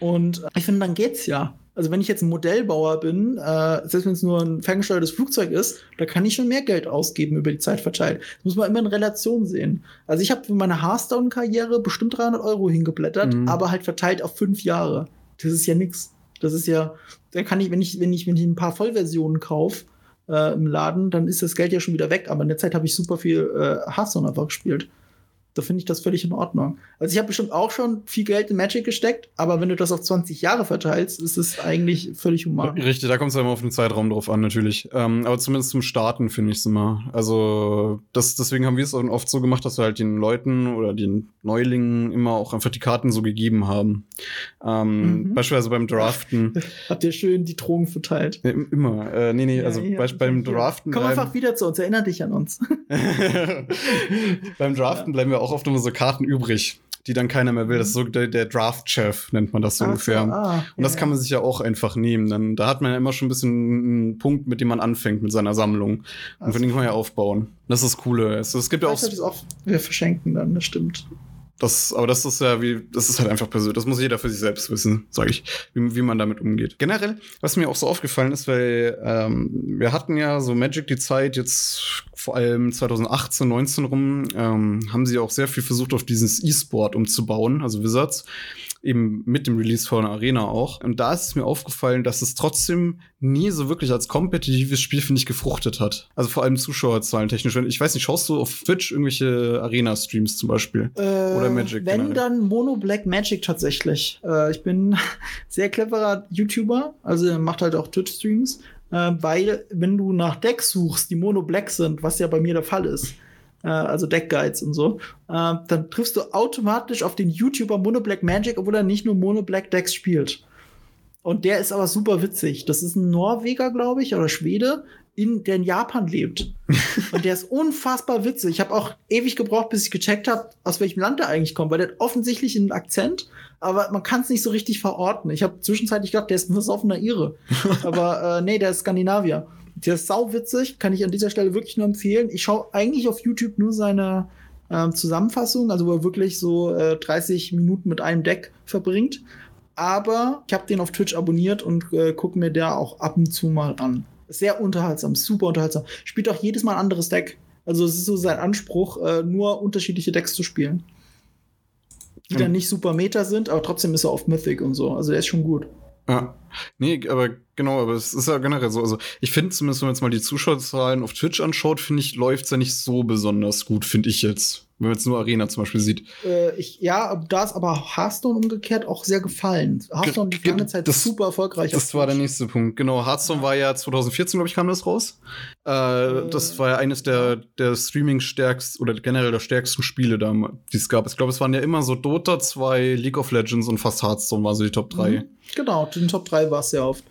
Und ich finde, dann geht's ja. Also wenn ich jetzt ein Modellbauer bin, äh, selbst wenn es nur ein ferngesteuertes Flugzeug ist, da kann ich schon mehr Geld ausgeben über die Zeit verteilt. Das muss man immer in Relation sehen. Also ich habe für meine Hearthstone-Karriere bestimmt 300 Euro hingeblättert, mhm. aber halt verteilt auf fünf Jahre. Das ist ja nix. Das ist ja, da kann ich, wenn ich, wenn ich, wenn ich ein paar Vollversionen kaufe äh, im Laden, dann ist das Geld ja schon wieder weg. Aber in der Zeit habe ich super viel äh, Hearthstone einfach gespielt da finde ich das völlig in Ordnung. Also ich habe bestimmt auch schon viel Geld in Magic gesteckt, aber wenn du das auf 20 Jahre verteilst, ist es eigentlich völlig human. Richtig, da kommt es ja immer auf den Zeitraum drauf an, natürlich. Ähm, aber zumindest zum Starten finde ich es immer. Also das, deswegen haben wir es oft so gemacht, dass wir halt den Leuten oder den Neulingen immer auch einfach die Karten so gegeben haben. Ähm, mhm. Beispielsweise beim Draften. Habt ihr schön die Drogen verteilt? Ja, immer. Äh, nee, nee, ja, also ja, bei, beim Draften. Komm einfach wieder zu uns, erinner dich an uns. beim Draften bleiben wir auch oft immer so Karten übrig, die dann keiner mehr will. Das ist so der, der Draft-Chef, nennt man das so Ach, ungefähr. Ah, und das kann man sich ja auch einfach nehmen. Dann, da hat man ja immer schon ein bisschen einen Punkt, mit dem man anfängt mit seiner Sammlung. Und von dem kann man ja aufbauen. Das ist das Coole. Es, es gibt ja auch. Das auch wir verschenken dann, das stimmt. Das, aber das ist ja wie, das ist halt einfach persönlich. Das muss jeder für sich selbst wissen, sage ich, wie, wie man damit umgeht. Generell, was mir auch so aufgefallen ist, weil ähm, wir hatten ja so Magic die Zeit jetzt vor allem 2018, 19 rum, ähm, haben sie auch sehr viel versucht, auf dieses E-Sport umzubauen, also Wizards eben mit dem Release von Arena auch. Und da ist es mir aufgefallen, dass es trotzdem nie so wirklich als kompetitives Spiel, finde ich, gefruchtet hat. Also vor allem Zuschauerzahlen technisch. Ich weiß nicht, schaust du auf Twitch irgendwelche Arena-Streams zum Beispiel? Äh, Oder Magic? Wenn generell? dann Mono Black Magic tatsächlich. Äh, ich bin sehr cleverer YouTuber, also macht halt auch Twitch-Streams. Äh, weil, wenn du nach Decks suchst, die Mono Black sind, was ja bei mir der Fall ist, äh, also Deckguides und so, äh, dann triffst du automatisch auf den YouTuber Mono Black Magic, obwohl er nicht nur Mono Black Decks spielt. Und der ist aber super witzig. Das ist ein Norweger, glaube ich, oder Schwede, in, der in Japan lebt. und der ist unfassbar witzig. Ich habe auch ewig gebraucht, bis ich gecheckt habe, aus welchem Land er eigentlich kommt, weil der hat offensichtlich einen Akzent, aber man kann es nicht so richtig verorten. Ich habe zwischenzeitlich gedacht, der ist ein offener Ire. aber äh, nee, der ist Skandinavier. Der ist sauwitzig, kann ich an dieser Stelle wirklich nur empfehlen. Ich schaue eigentlich auf YouTube nur seine ähm, Zusammenfassung, also wo er wirklich so äh, 30 Minuten mit einem Deck verbringt. Aber ich habe den auf Twitch abonniert und äh, gucke mir da auch ab und zu mal an. Sehr unterhaltsam, super unterhaltsam. Spielt auch jedes Mal ein anderes Deck. Also es ist so sein Anspruch, äh, nur unterschiedliche Decks zu spielen. Die dann nicht super Meta sind, aber trotzdem ist er auf Mythic und so. Also der ist schon gut. Ja. Nee, aber genau, aber es ist ja generell so. Also, ich finde zumindest, wenn man jetzt mal die Zuschauerzahlen auf Twitch anschaut, finde ich, läuft es ja nicht so besonders gut, finde ich jetzt. Wenn man jetzt nur Arena zum Beispiel sieht. Äh, ich, ja, da ist aber Hearthstone umgekehrt auch sehr gefallen. Hearthstone die lange Zeit das, super erfolgreich. Das war der nächste Punkt. Genau, Hearthstone war ja 2014, glaube ich, kam das raus. Äh, äh, das war ja eines der, der Streaming-stärksten oder generell der stärksten Spiele, die es gab. Ich glaube, es waren ja immer so Dota 2, League of Legends und fast Hearthstone waren so die Top 3. Mhm. Genau, den Top 3 war es sehr oft.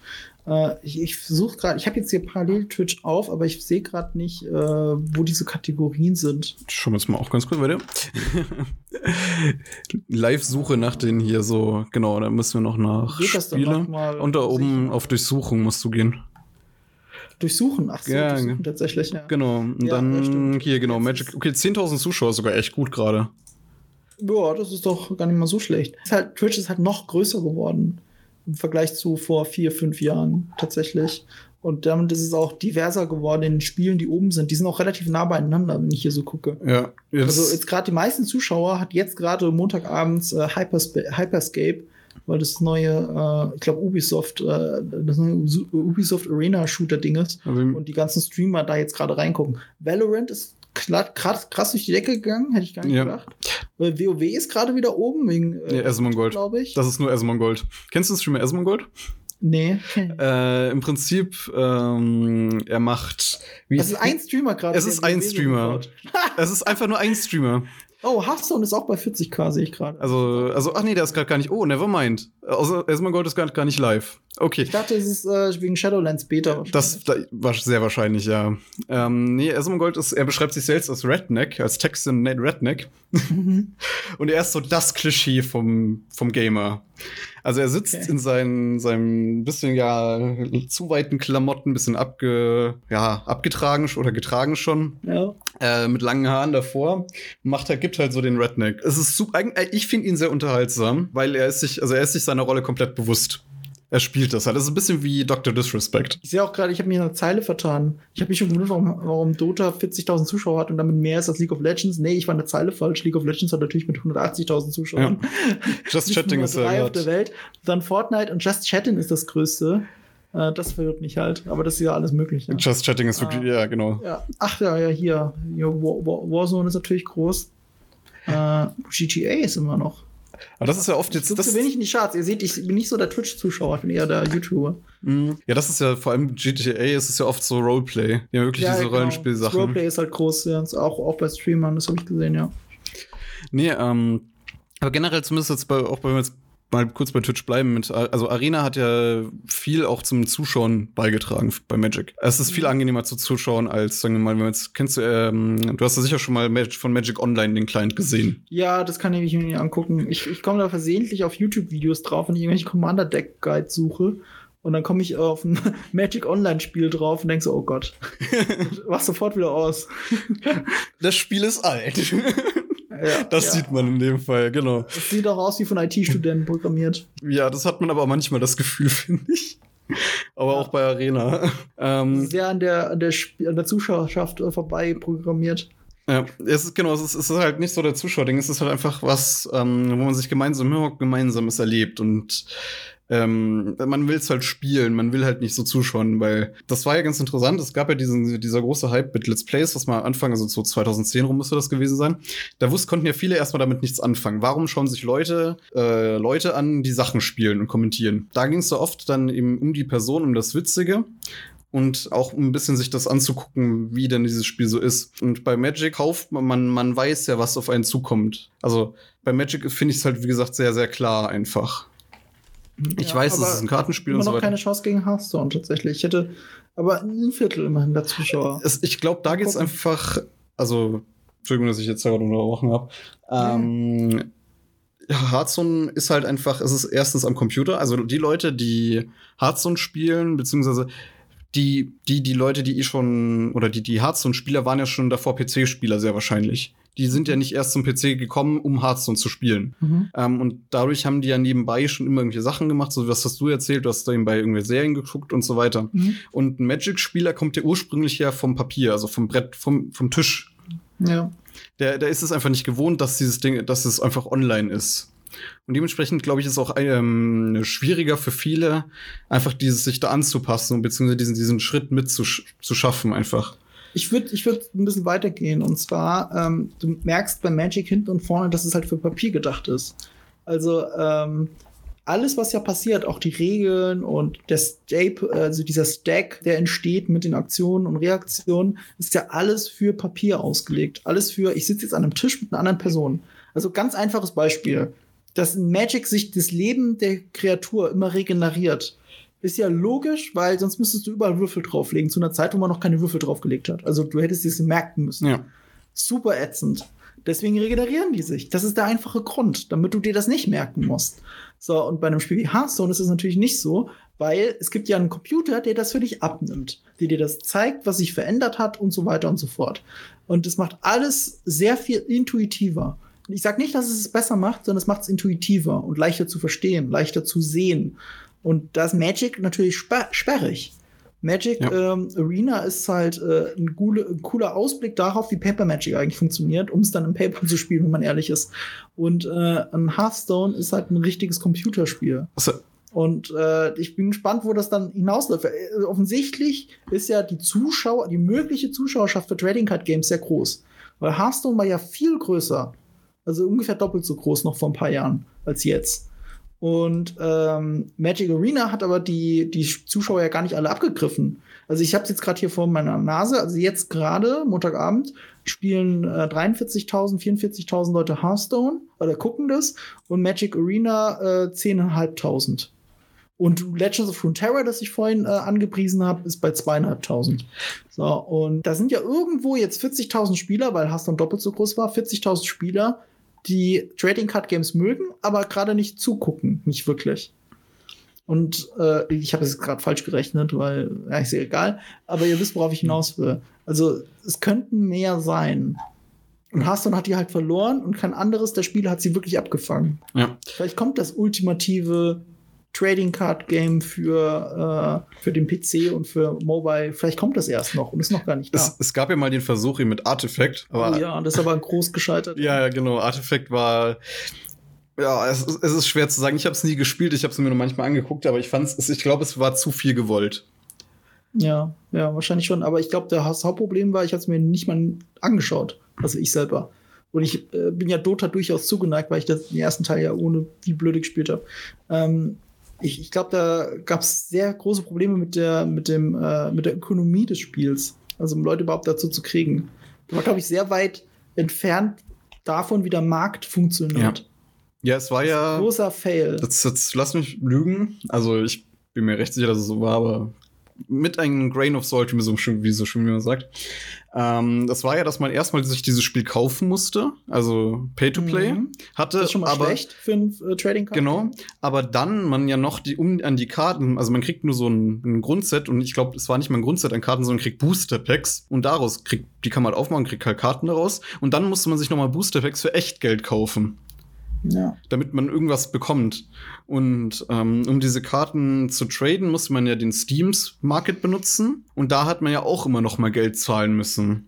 Äh, ich ich versuche gerade, ich habe jetzt hier parallel Twitch auf, aber ich sehe gerade nicht, äh, wo diese Kategorien sind. Schauen wir jetzt mal auch ganz kurz weiter. Live-Suche nach den hier so, genau, da müssen wir noch nach Geht Spiele. Und da oben auf Durchsuchung musst du gehen. Durchsuchen, ach so, ja, durchsuchen tatsächlich, ja. Genau, und ja, dann hier, genau, Magic. Okay, 10.000 Zuschauer, sogar echt gut gerade. Ja, das ist doch gar nicht mal so schlecht. Ist halt, Twitch ist halt noch größer geworden im Vergleich zu vor vier, fünf Jahren tatsächlich. Und damit ist es auch diverser geworden in den Spielen, die oben sind. Die sind auch relativ nah beieinander, wenn ich hier so gucke. Ja. Jetzt also jetzt gerade die meisten Zuschauer hat jetzt gerade Montagabends äh, Hyperspa Hyperscape, weil das neue, äh, ich glaube Ubisoft, äh, das neue Ubisoft Arena Shooter Ding ist. Also, und die ganzen Streamer da jetzt gerade reingucken. Valorant ist krass, krass durch die Decke gegangen, hätte ich gar nicht ja. gedacht. WoW ist gerade wieder oben wegen äh, ja, Esmongold, glaube ich. Das ist nur Esmongold. Kennst du den Streamer Esmongold? Nee. Äh, Im Prinzip, ähm, er macht. Wie das ist ein Streamer gerade. Es ist ein Streamer. es ist einfach nur ein Streamer. Oh, Hearthstone ist auch bei 40k, sehe ich gerade. Also, also, ach nee, der ist gerade gar nicht. Oh, never mind. Also, Esmergold ist gerade gar nicht live. Okay. Ich dachte, es ist äh, wegen Shadowlands Beta. Das da, war sehr wahrscheinlich, ja. Ähm, nee, Esmergold ist, er beschreibt sich selbst als Redneck, als Texan Redneck. Und er ist so das Klischee vom, vom Gamer. Also er sitzt okay. in seinen, seinem bisschen ja zu weiten Klamotten, bisschen abge, ja, abgetragen oder getragen schon. Ja. Äh, mit langen Haaren davor. Macht er, gibt halt so den Redneck. Es ist super, äh, ich finde ihn sehr unterhaltsam, weil er ist sich, also er ist sich seiner Rolle komplett bewusst. Er spielt das halt. Das ist ein bisschen wie Dr. Disrespect. Ich sehe auch gerade, ich habe mir eine Zeile vertan. Ich habe mich schon gewundert, warum, warum Dota 40.000 Zuschauer hat und damit mehr ist als League of Legends. Nee, ich war eine Zeile falsch. League of Legends hat natürlich mit 180.000 Zuschauern. Ja. Just Chatting ist ja auf der Welt. Dann Fortnite und Just Chatting ist das größte. Äh, das verwirrt mich halt. Aber das ist ja alles möglich. Ja. Just Chatting ist wirklich, ah. ja, genau. Ja. Ach ja, ja, hier. hier War, War, Warzone ist natürlich groß. Äh, GTA ist immer noch. Aber das ist ja oft jetzt. Ich das zu wenig in die Charts. Ihr seht, ich bin nicht so der Twitch-Zuschauer, ich bin eher der YouTuber. Mhm. Ja, das ist ja vor allem GTA, ist es ja oft so Roleplay. Ja, wirklich ja, diese genau. Rollenspielsachen. Roleplay ist halt groß, ja. Auch, auch bei Streamern, das habe ich gesehen, ja. Nee, ähm, aber generell zumindest jetzt bei, auch bei jetzt mal kurz bei Twitch bleiben mit, also Arena hat ja viel auch zum Zuschauen beigetragen bei Magic. Es ist viel mhm. angenehmer zu zuschauen als, sagen wir mal, wenn man jetzt, kennst du, ähm, du hast ja sicher schon mal von Magic Online den Client gesehen. Ja, das kann ich mir angucken. Ich, ich komme da versehentlich auf YouTube-Videos drauf, wenn ich irgendwelche Commander-Deck-Guides suche. Und dann komme ich auf ein Magic Online-Spiel drauf und denke so, oh Gott. Mach sofort wieder aus. das Spiel ist alt. Ja, das ja. sieht man in dem Fall, genau. Das sieht auch aus wie von IT-Studenten programmiert. Ja, das hat man aber manchmal das Gefühl, finde ich. Aber ja. auch bei Arena. Ähm, Sehr an der, an der, an der Zuschauerschaft äh, vorbei programmiert. Ja, es ist genau, es ist, es ist halt nicht so der Zuschauerding, es ist halt einfach was, ähm, wo man sich gemeinsam gemeinsames erlebt und ähm, man will es halt spielen, man will halt nicht so zuschauen, weil das war ja ganz interessant. Es gab ja diesen, dieser große Hype mit Let's Plays, was mal Anfang, also so 2010 rum müsste das gewesen sein. Da wussten, konnten ja viele erstmal damit nichts anfangen. Warum schauen sich Leute, äh, Leute an, die Sachen spielen und kommentieren? Da ging es so oft dann eben um die Person, um das Witzige und auch um ein bisschen sich das anzugucken, wie denn dieses Spiel so ist. Und bei Magic kauft man, man, man weiß ja, was auf einen zukommt. Also bei Magic finde ich es halt, wie gesagt, sehr, sehr klar einfach. Ich ja, weiß, es ist ein Kartenspiel und so weiter. noch keine Chance gegen Hearthstone tatsächlich. Ich hätte aber ein Viertel immerhin der Zuschauer. Es, ich glaube, da geht es einfach, also, Entschuldigung, dass ich jetzt gerade unterbrochen habe. Ähm. Hearthstone ist halt einfach, es ist erstens am Computer. Also die Leute, die Hearthstone spielen, beziehungsweise die, die, die Leute, die eh schon, oder die, die Hearthstone-Spieler waren ja schon davor PC-Spieler sehr wahrscheinlich. Die sind ja nicht erst zum PC gekommen, um Hearthstone zu spielen. Mhm. Ähm, und dadurch haben die ja nebenbei schon immer irgendwelche Sachen gemacht, so was hast du erzählt, du hast nebenbei irgendwelche Serien geguckt und so weiter. Mhm. Und ein Magic-Spieler kommt ja ursprünglich ja vom Papier, also vom Brett, vom, vom Tisch. Ja. Der, der ist es einfach nicht gewohnt, dass dieses Ding, dass es einfach online ist. Und dementsprechend, glaube ich, ist es auch ähm, schwieriger für viele, einfach dieses sich da anzupassen, beziehungsweise diesen, diesen Schritt mit zu, sch- zu schaffen, einfach. Ich würde ich würd ein bisschen weitergehen. Und zwar, ähm, du merkst bei Magic hinten und vorne, dass es halt für Papier gedacht ist. Also, ähm, alles, was ja passiert, auch die Regeln und der Stape, also dieser Stack, der entsteht mit den Aktionen und Reaktionen, ist ja alles für Papier ausgelegt. Alles für, ich sitze jetzt an einem Tisch mit einer anderen Person. Also ganz einfaches Beispiel. Dass in Magic sich das Leben der Kreatur immer regeneriert. Ist ja logisch, weil sonst müsstest du überall Würfel drauflegen, zu einer Zeit, wo man noch keine Würfel draufgelegt hat. Also du hättest es merken müssen. Ja. Super ätzend. Deswegen regenerieren die sich. Das ist der einfache Grund, damit du dir das nicht merken musst. So, und bei einem Spiel wie Hearthstone ist es natürlich nicht so, weil es gibt ja einen Computer, der das für dich abnimmt, der dir das zeigt, was sich verändert hat und so weiter und so fort. Und es macht alles sehr viel intuitiver. Ich sage nicht, dass es es besser macht, sondern es macht es intuitiver und leichter zu verstehen, leichter zu sehen. Und da ist Magic natürlich sper sperrig. Magic Ja. ähm, Arena ist halt äh, ein, gule, ein cooler Ausblick darauf, wie Paper Magic eigentlich funktioniert, um es dann im Paper zu spielen, wenn man ehrlich ist. Und äh, ein Hearthstone ist halt ein richtiges Computerspiel. Also, Und äh, ich bin gespannt, wo das dann hinausläuft. Äh, offensichtlich ist ja die Zuschauer, die mögliche Zuschauerschaft für Trading Card Games sehr groß. Weil Hearthstone war ja viel größer. Also ungefähr doppelt so groß noch vor ein paar Jahren als jetzt. Und ähm, Magic Arena hat aber die, die Zuschauer ja gar nicht alle abgegriffen. Also ich habe es jetzt gerade hier vor meiner Nase. Also jetzt gerade, Montagabend, spielen äh, 43.000, 44.000 Leute Hearthstone oder gucken das. Und Magic Arena äh, 10.500. Und Legends of Runeterra, das ich vorhin äh, angepriesen habe, ist bei 2.500. So, und da sind ja irgendwo jetzt 40.000 Spieler, weil Hearthstone doppelt so groß war, 40.000 Spieler, die Trading Card Games mögen, aber gerade nicht zugucken, nicht wirklich. Und äh, ich habe es gerade falsch gerechnet, weil, ja, ist ja egal. Aber ihr wisst, worauf ich hinaus will. Also, es könnten mehr sein. Und Hearthstone hat die halt verloren und kein anderes der Spiele hat sie wirklich abgefangen. ja. Vielleicht kommt das ultimative Trading Card Game für, äh, für den PC und für Mobile. Vielleicht kommt das erst noch und ist noch gar nicht da. Es, es gab ja mal den Versuch hier mit Artifact, aber oh ja, das ist aber groß gescheitert. Ja, ja, genau. Artifact war. Ja, es, ist- es ist schwer zu sagen. Ich habe es nie gespielt, ich habe es mir nur manchmal angeguckt, aber ich fand's, es- ich glaube, es war zu viel gewollt. Ja, ja, wahrscheinlich schon. Aber ich glaube, das Hauptproblem war, ich habe es mir nicht mal angeschaut. Also ich selber. Und ich äh, bin ja Dota durchaus zugeneigt, weil ich das den ersten Teil ja ohne wie blöde gespielt habe. Ähm, ich ich glaube, da gab es sehr große Probleme mit der, mit, dem, äh, mit der Ökonomie des Spiels. Also um Leute überhaupt dazu zu kriegen. Das war, glaube ich, sehr weit entfernt davon, wie der Markt funktioniert. Ja, es war ja. Großer Fail. Jetzt, jetzt lass mich lügen. Also ich bin mir recht sicher, dass es so war, aber mit einem Grain of Salt, wie so schön, wie so schön wie man sagt. Ähm, das war ja, dass man erstmal sich dieses Spiel kaufen musste, also Pay to Play Mhm. hatte, Das ist schon mal aber schlecht für ein äh, Trading Card. Genau, aber dann man ja noch die um an die Karten, also man kriegt nur so ein, ein Grundset und ich glaube, es war nicht mal ein Grundset an Karten, sondern kriegt Booster Packs und daraus kriegt die kann man halt aufmachen, kriegt halt Karten daraus und dann musste man sich noch mal Booster Packs für Echtgeld kaufen, Ja. damit man irgendwas bekommt. Und ähm, um diese Karten zu traden, musste man ja den Steams Market benutzen und da hat man ja auch immer noch mal Geld zahlen müssen.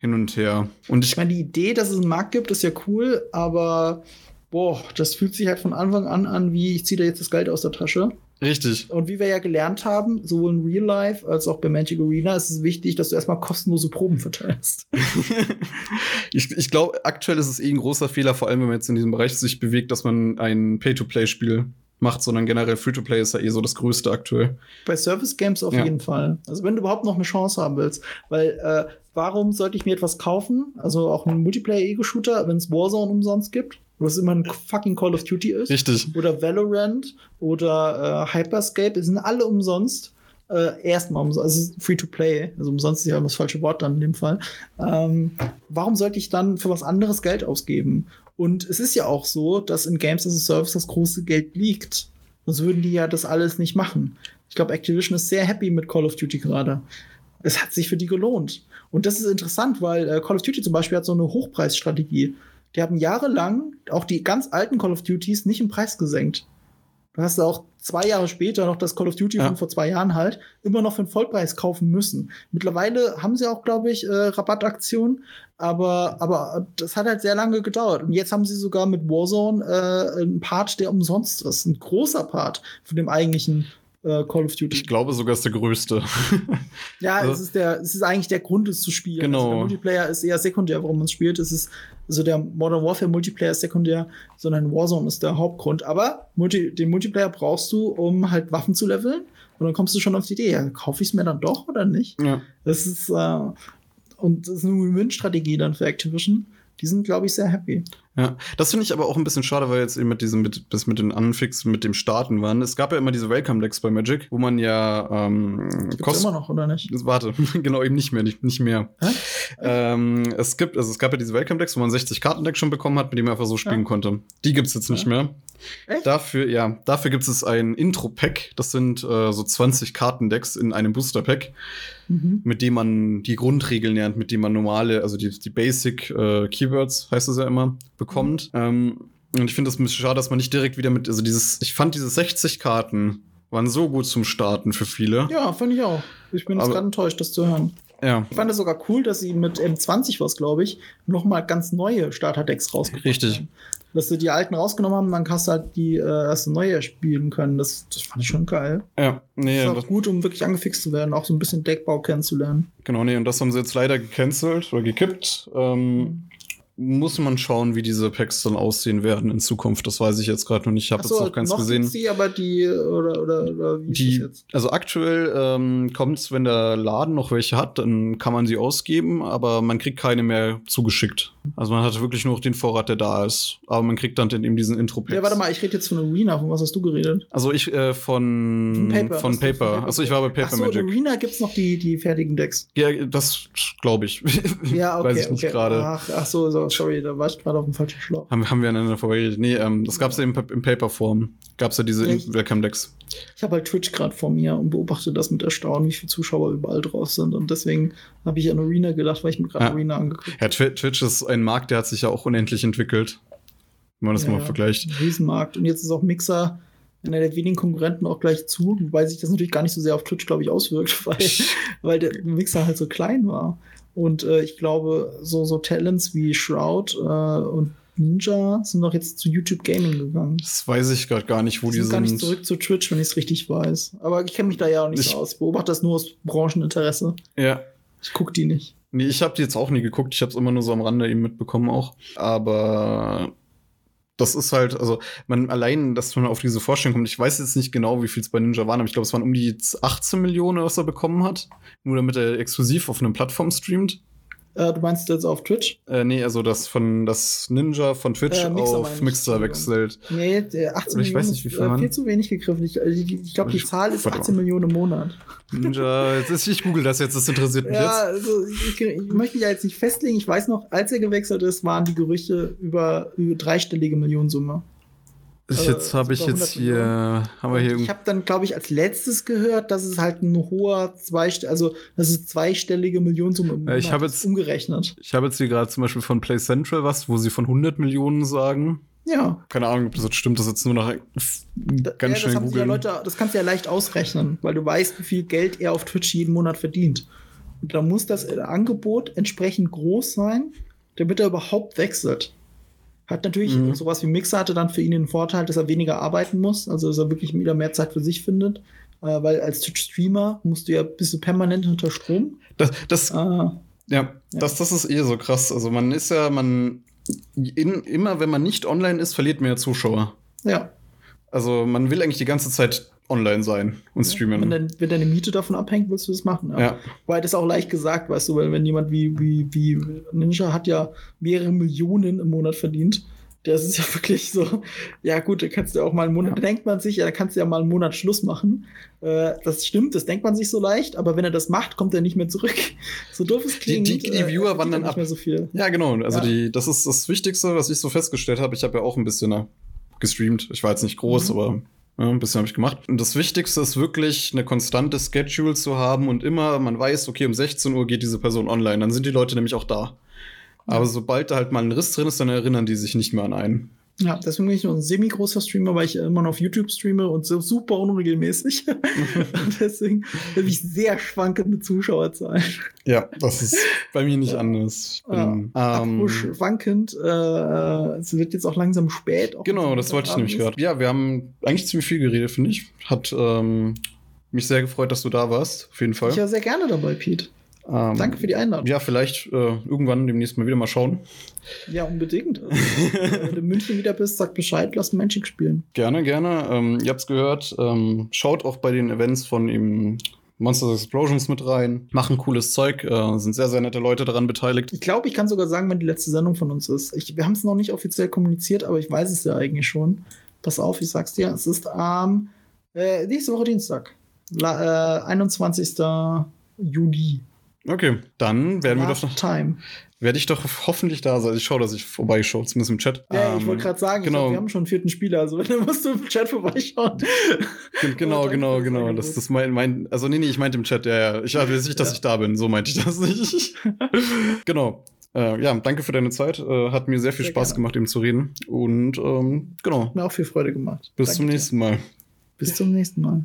Hin und her. Und ich Ich meine, die Idee, dass es einen Markt gibt, ist ja cool, aber boah, das fühlt sich halt von Anfang an an, wie ich ziehe da jetzt das Geld aus der Tasche. Richtig. Und wie wir ja gelernt haben, sowohl in Real Life als auch bei Magic Arena, ist es wichtig, dass du erstmal kostenlose Proben verteilst. Ich, ich glaube, aktuell ist es eh ein großer Fehler, vor allem wenn man jetzt in diesem Bereich sich bewegt, dass man ein Pay-to-Play-Spiel macht, sondern generell Free-to-Play ist ja eh so das Größte aktuell. Bei Service Games auf Ja. jeden Fall. Also wenn du überhaupt noch eine Chance haben willst. Weil äh, warum sollte ich mir etwas kaufen? Also auch einen Multiplayer-Ego-Shooter, wenn es Warzone umsonst gibt, wo es immer ein fucking Call of Duty ist. Richtig. oder Valorant oder äh, Hyperscape, die sind alle umsonst. Äh, erstmal umsonst, also free to play, also umsonst ist ja das falsche Wort dann in dem Fall. Ähm, warum sollte ich dann für was anderes Geld ausgeben? Und es ist ja auch so, dass in Games as a Service das große Geld liegt. Sonst würden die ja das alles nicht machen. Ich glaube, Activision ist sehr happy mit Call of Duty gerade. Es hat sich für die gelohnt. Und das ist interessant, weil äh, Call of Duty zum Beispiel hat so eine Hochpreisstrategie. Die haben jahrelang auch die ganz alten Call of Duties nicht im Preis gesenkt. Du hast auch zwei Jahre später noch das Call of Duty Ja. von vor zwei Jahren halt immer noch für den Vollpreis kaufen müssen. Mittlerweile haben sie auch, glaube ich, äh, Rabattaktionen, aber, aber das hat halt sehr lange gedauert. Und jetzt haben sie sogar mit Warzone äh, einen Part, der umsonst ist. Ein großer Part von dem eigentlichen äh, Call of Duty. Ich glaube sogar ist der größte. Ja, Also- es ist der, es ist eigentlich der Grund, es zu spielen. Genau. Also der Multiplayer ist eher sekundär, warum man es spielt. Es ist, also der Modern Warfare Multiplayer ist sekundär, sondern Warzone ist der Hauptgrund. Aber Multi, den Multiplayer brauchst du, um halt Waffen zu leveln. Und dann kommst du schon auf die Idee, ja, kaufe ich es mir dann doch oder nicht? ja. Das ist, äh, und das ist eine Win-Win-Strategie dann für Activision. Die sind, glaube ich, sehr happy. Ja, das finde ich aber auch ein bisschen schade, weil jetzt eben mit diesem, mit, bis mit den Anfix, mit dem Starten waren. Es gab ja immer diese Welcome-Decks bei Magic, wo man ja ähm, Gibt's immer noch, oder nicht? Warte, genau eben nicht mehr, nicht, nicht mehr. Hä? Ähm, es gibt, also es gab ja diese Welcome-Decks, wo man 60 Kartendecks schon bekommen hat, mit denen man einfach so spielen Ja. konnte. Die gibt's jetzt nicht mehr. Echt? Dafür, ja, dafür gibt es ein Intro-Pack. Das sind äh, so 20 Kartendecks in einem Booster-Pack, Mhm. mit dem man die Grundregeln lernt, mit dem man normale, also die, die Basic äh, Keywords, heißt es ja immer, bekommt. Ähm, und ich finde das ein bisschen schade, dass man nicht direkt wieder mit, also dieses, ich fand diese 60 Karten waren so gut zum Starten für viele. Ja, fand ich auch. Ich bin jetzt gerade enttäuscht, das zu hören. Ja, Ich fand es sogar cool, dass sie mit M20 was, glaube ich, noch mal ganz neue Starterdecks rausgebracht Richtig. haben. Dass sie die alten rausgenommen haben, dann hast du halt die äh, erste neue spielen können. Das, das fand ich schon geil. ja, nee, ist das, auch gut, um wirklich angefixt zu werden, auch so ein bisschen Deckbau kennenzulernen. genau, nee, und das haben sie jetzt leider gecancelt oder gekippt. Ähm, muss man schauen, wie diese Packs dann aussehen werden in Zukunft. Das weiß ich jetzt gerade noch nicht. Ich habe Ach jetzt so, noch keins noch gesehen. die, aber die, oder, oder, oder wie ist Die, das jetzt? also aktuell ähm, kommt wenn der Laden noch welche hat, dann kann man sie ausgeben, aber man kriegt keine mehr zugeschickt. Also man hat wirklich nur noch den Vorrat, der da ist. Aber man kriegt dann eben diesen intro -Packs. Ja, warte mal, ich rede jetzt von Arena. Von was hast du geredet? Also ich äh, von, Von Paper. von Paper. Paper? Also ich war bei Paper Ach so, Magic. Arena gibt's noch die, die fertigen Decks. Ja, das glaube ich. Ja, okay. Weiß ich nicht okay. gerade. Ach, ach so, so, sorry, da war ich gerade auf dem falschen Schlauch. Haben, haben wir aneinander vorbeigeredet. Nee, ähm, das gab's ja in, in Paper-Form. Gab's ja diese Ja, ich- Welcome-Decks. Ich habe halt Twitch gerade vor mir und beobachte das mit Erstaunen, wie viele Zuschauer überall drauf sind. Und deswegen habe ich an Arena gedacht, weil ich mir gerade Ja. Arena angeguckt Ja, Twi- Twitch ist ein Markt, der hat sich ja auch unendlich entwickelt. Wenn man das Ja, mal vergleicht. Ein Riesenmarkt. Und jetzt ist auch Mixer einer der wenigen Konkurrenten auch gleich zu, wobei sich das natürlich gar nicht so sehr auf Twitch, glaube ich, auswirkt, weil, weil der Mixer halt so klein war. Und äh, ich glaube, so, so Talents wie Shroud äh, und Ninja sind doch jetzt zu YouTube Gaming gegangen. Das weiß ich gerade gar nicht, wo die die sind gar nicht sind. zurück zu Twitch, wenn ich es richtig weiß. Aber ich kenne mich da ja auch nicht Ich- so aus. Ich beobachte das nur aus Brancheninteresse. Ja. Ich gucke die nicht. Nee, ich habe die jetzt auch nie geguckt. Ich habe es immer nur so am Rande eben mitbekommen auch. Aber das ist halt, also man allein, dass man auf diese Vorstellung kommt. Ich weiß jetzt nicht genau, wie viel es bei Ninja waren, aber ich glaube, es waren um die 18 Millionen, was er bekommen hat. Nur damit er exklusiv auf einer Plattform streamt. Äh, du meinst jetzt auf Twitch? Äh, nee, also das von das Ninja von Twitch Äh, Mixer auf Mixer wechselt. Nee, der 18 Aber ich weiß Millionen nicht, wie viel äh, viel zu wenig gegriffen. Ich, äh, ich, ich glaube, die Zahl ist warte 18 mal. Millionen im Monat. Ninja, jetzt ist, ich google das jetzt, das interessiert mich Ja, jetzt. also ich, ich möchte mich ja jetzt nicht festlegen. Ich weiß noch, als er gewechselt ist, waren die Gerüchte über, über dreistellige Millionensumme. Ich, äh, jetzt habe ich jetzt 100 hier, haben wir hier ich habe dann, glaube ich, als letztes gehört, dass es halt ein hoher Zweist also das ist zweistellige Millionensumme im Ja, ich Monat habe ist, jetzt- umgerechnet. Ich habe jetzt hier gerade zum Beispiel von Play Central was, wo sie von 100 Millionen sagen. Ja. Keine Ahnung, ob das jetzt stimmt, das jetzt nur nach Da- ganz ja, schnell das, sie ja googeln. Leute, das kannst du ja leicht ausrechnen, weil du weißt, wie viel Geld er auf Twitch jeden Monat verdient. Und da muss das Angebot entsprechend groß sein, damit er überhaupt wechselt. Hat natürlich Mhm. sowas wie Mixer hatte dann für ihn den Vorteil, dass er weniger arbeiten muss, also dass er wirklich wieder mehr Zeit für sich findet. Äh, weil als Twitch-Streamer musst du ja bist du permanent unter Strom. Das, das, Ah, ja, Das, das ist eh so krass. Also man ist ja, man in, immer wenn man nicht online ist, verliert man ja Zuschauer. ja. Also man will eigentlich die ganze Zeit online sein und streamen. Wenn, dein, wenn deine Miete davon abhängt, willst du das machen. ja. Weil das ist auch leicht gesagt, weißt du, weil wenn jemand wie, wie, wie Ninja hat ja mehrere Millionen im Monat verdient. Das ist ja wirklich so, ja gut, da kannst du auch mal einen Monat, da denkt man sich, ja, da kannst du ja mal einen Monat Schluss machen. Äh, das stimmt, das denkt man sich so leicht, aber wenn er das macht, kommt er nicht mehr zurück. So doof es klingt. die- die Viewer äh, wandern er nicht ab. mehr so viel. Ja, genau. Also Ja. die, das ist das Wichtigste, was ich so festgestellt habe. Ich habe ja auch ein bisschen äh, gestreamt. Ich war jetzt nicht groß, Mhm. aber Ja, ein bisschen habe ich gemacht. Und das Wichtigste ist wirklich, eine konstante Schedule zu haben und immer, man weiß, okay, um 16 Uhr geht diese Person online. Dann sind die Leute nämlich auch da. Aber sobald da halt mal ein Riss drin ist, dann erinnern die sich nicht mehr an einen. Ja, deswegen bin ich nur ein semi-großer Streamer, weil ich immer noch auf YouTube streame und so super unregelmäßig. und deswegen habe ich sehr schwankende Zuschauerzahlen. Ja, das ist bei mir nicht anders. Ich bin, Ja, ähm, schwankend, äh, es wird jetzt auch langsam spät. auch genau, das wollte ich nämlich gerade. Ja, wir haben eigentlich ziemlich viel geredet, finde ich. Hat ähm, mich sehr gefreut, dass du da warst, auf jeden Fall. Ich war sehr gerne dabei, Pete. Ähm, Danke für die Einladung. Ja, vielleicht äh, irgendwann demnächst mal wieder mal schauen. Ja, unbedingt. Wenn du in München wieder bist, sag Bescheid, lass Magic spielen. Gerne, gerne. Ähm, ihr habt's gehört. Ähm, schaut auch bei den Events von ihm Monsters Explosions mit rein. Machen cooles Zeug. Äh, sind sehr, sehr nette Leute daran beteiligt. Ich glaube, ich kann sogar sagen, wenn die letzte Sendung von uns ist. Ich, wir haben es noch nicht offiziell kommuniziert, aber ich weiß es ja eigentlich schon. Pass auf, ich sag's dir. Es ist am äh, nächste Woche Dienstag. La, äh, 21. Juli. Okay, dann werden wir doch Last noch, Time. werde ich doch hoffentlich da sein. Ich schaue, dass ich vorbeischaue, zumindest im Chat. Ja, ich Ähm, wollte gerade sagen, ich genau. glaub, wir haben schon einen vierten Spieler, also dann musst du im Chat vorbeischauen. Genau, Oh, genau, genau. Angebot. Das ist mein, mein, also nee, nee, ich meinte im Chat, ja, ja. Ich weiß nicht, dass Ja. ich da bin. So meinte ich das nicht. genau. Äh, ja, danke für deine Zeit. Äh, hat mir sehr viel Sehr Spaß gerne. gemacht, eben zu reden. Und ähm, genau. Hat mir auch viel Freude gemacht. Bis Danke zum dir. nächsten Mal. Bis zum nächsten Mal.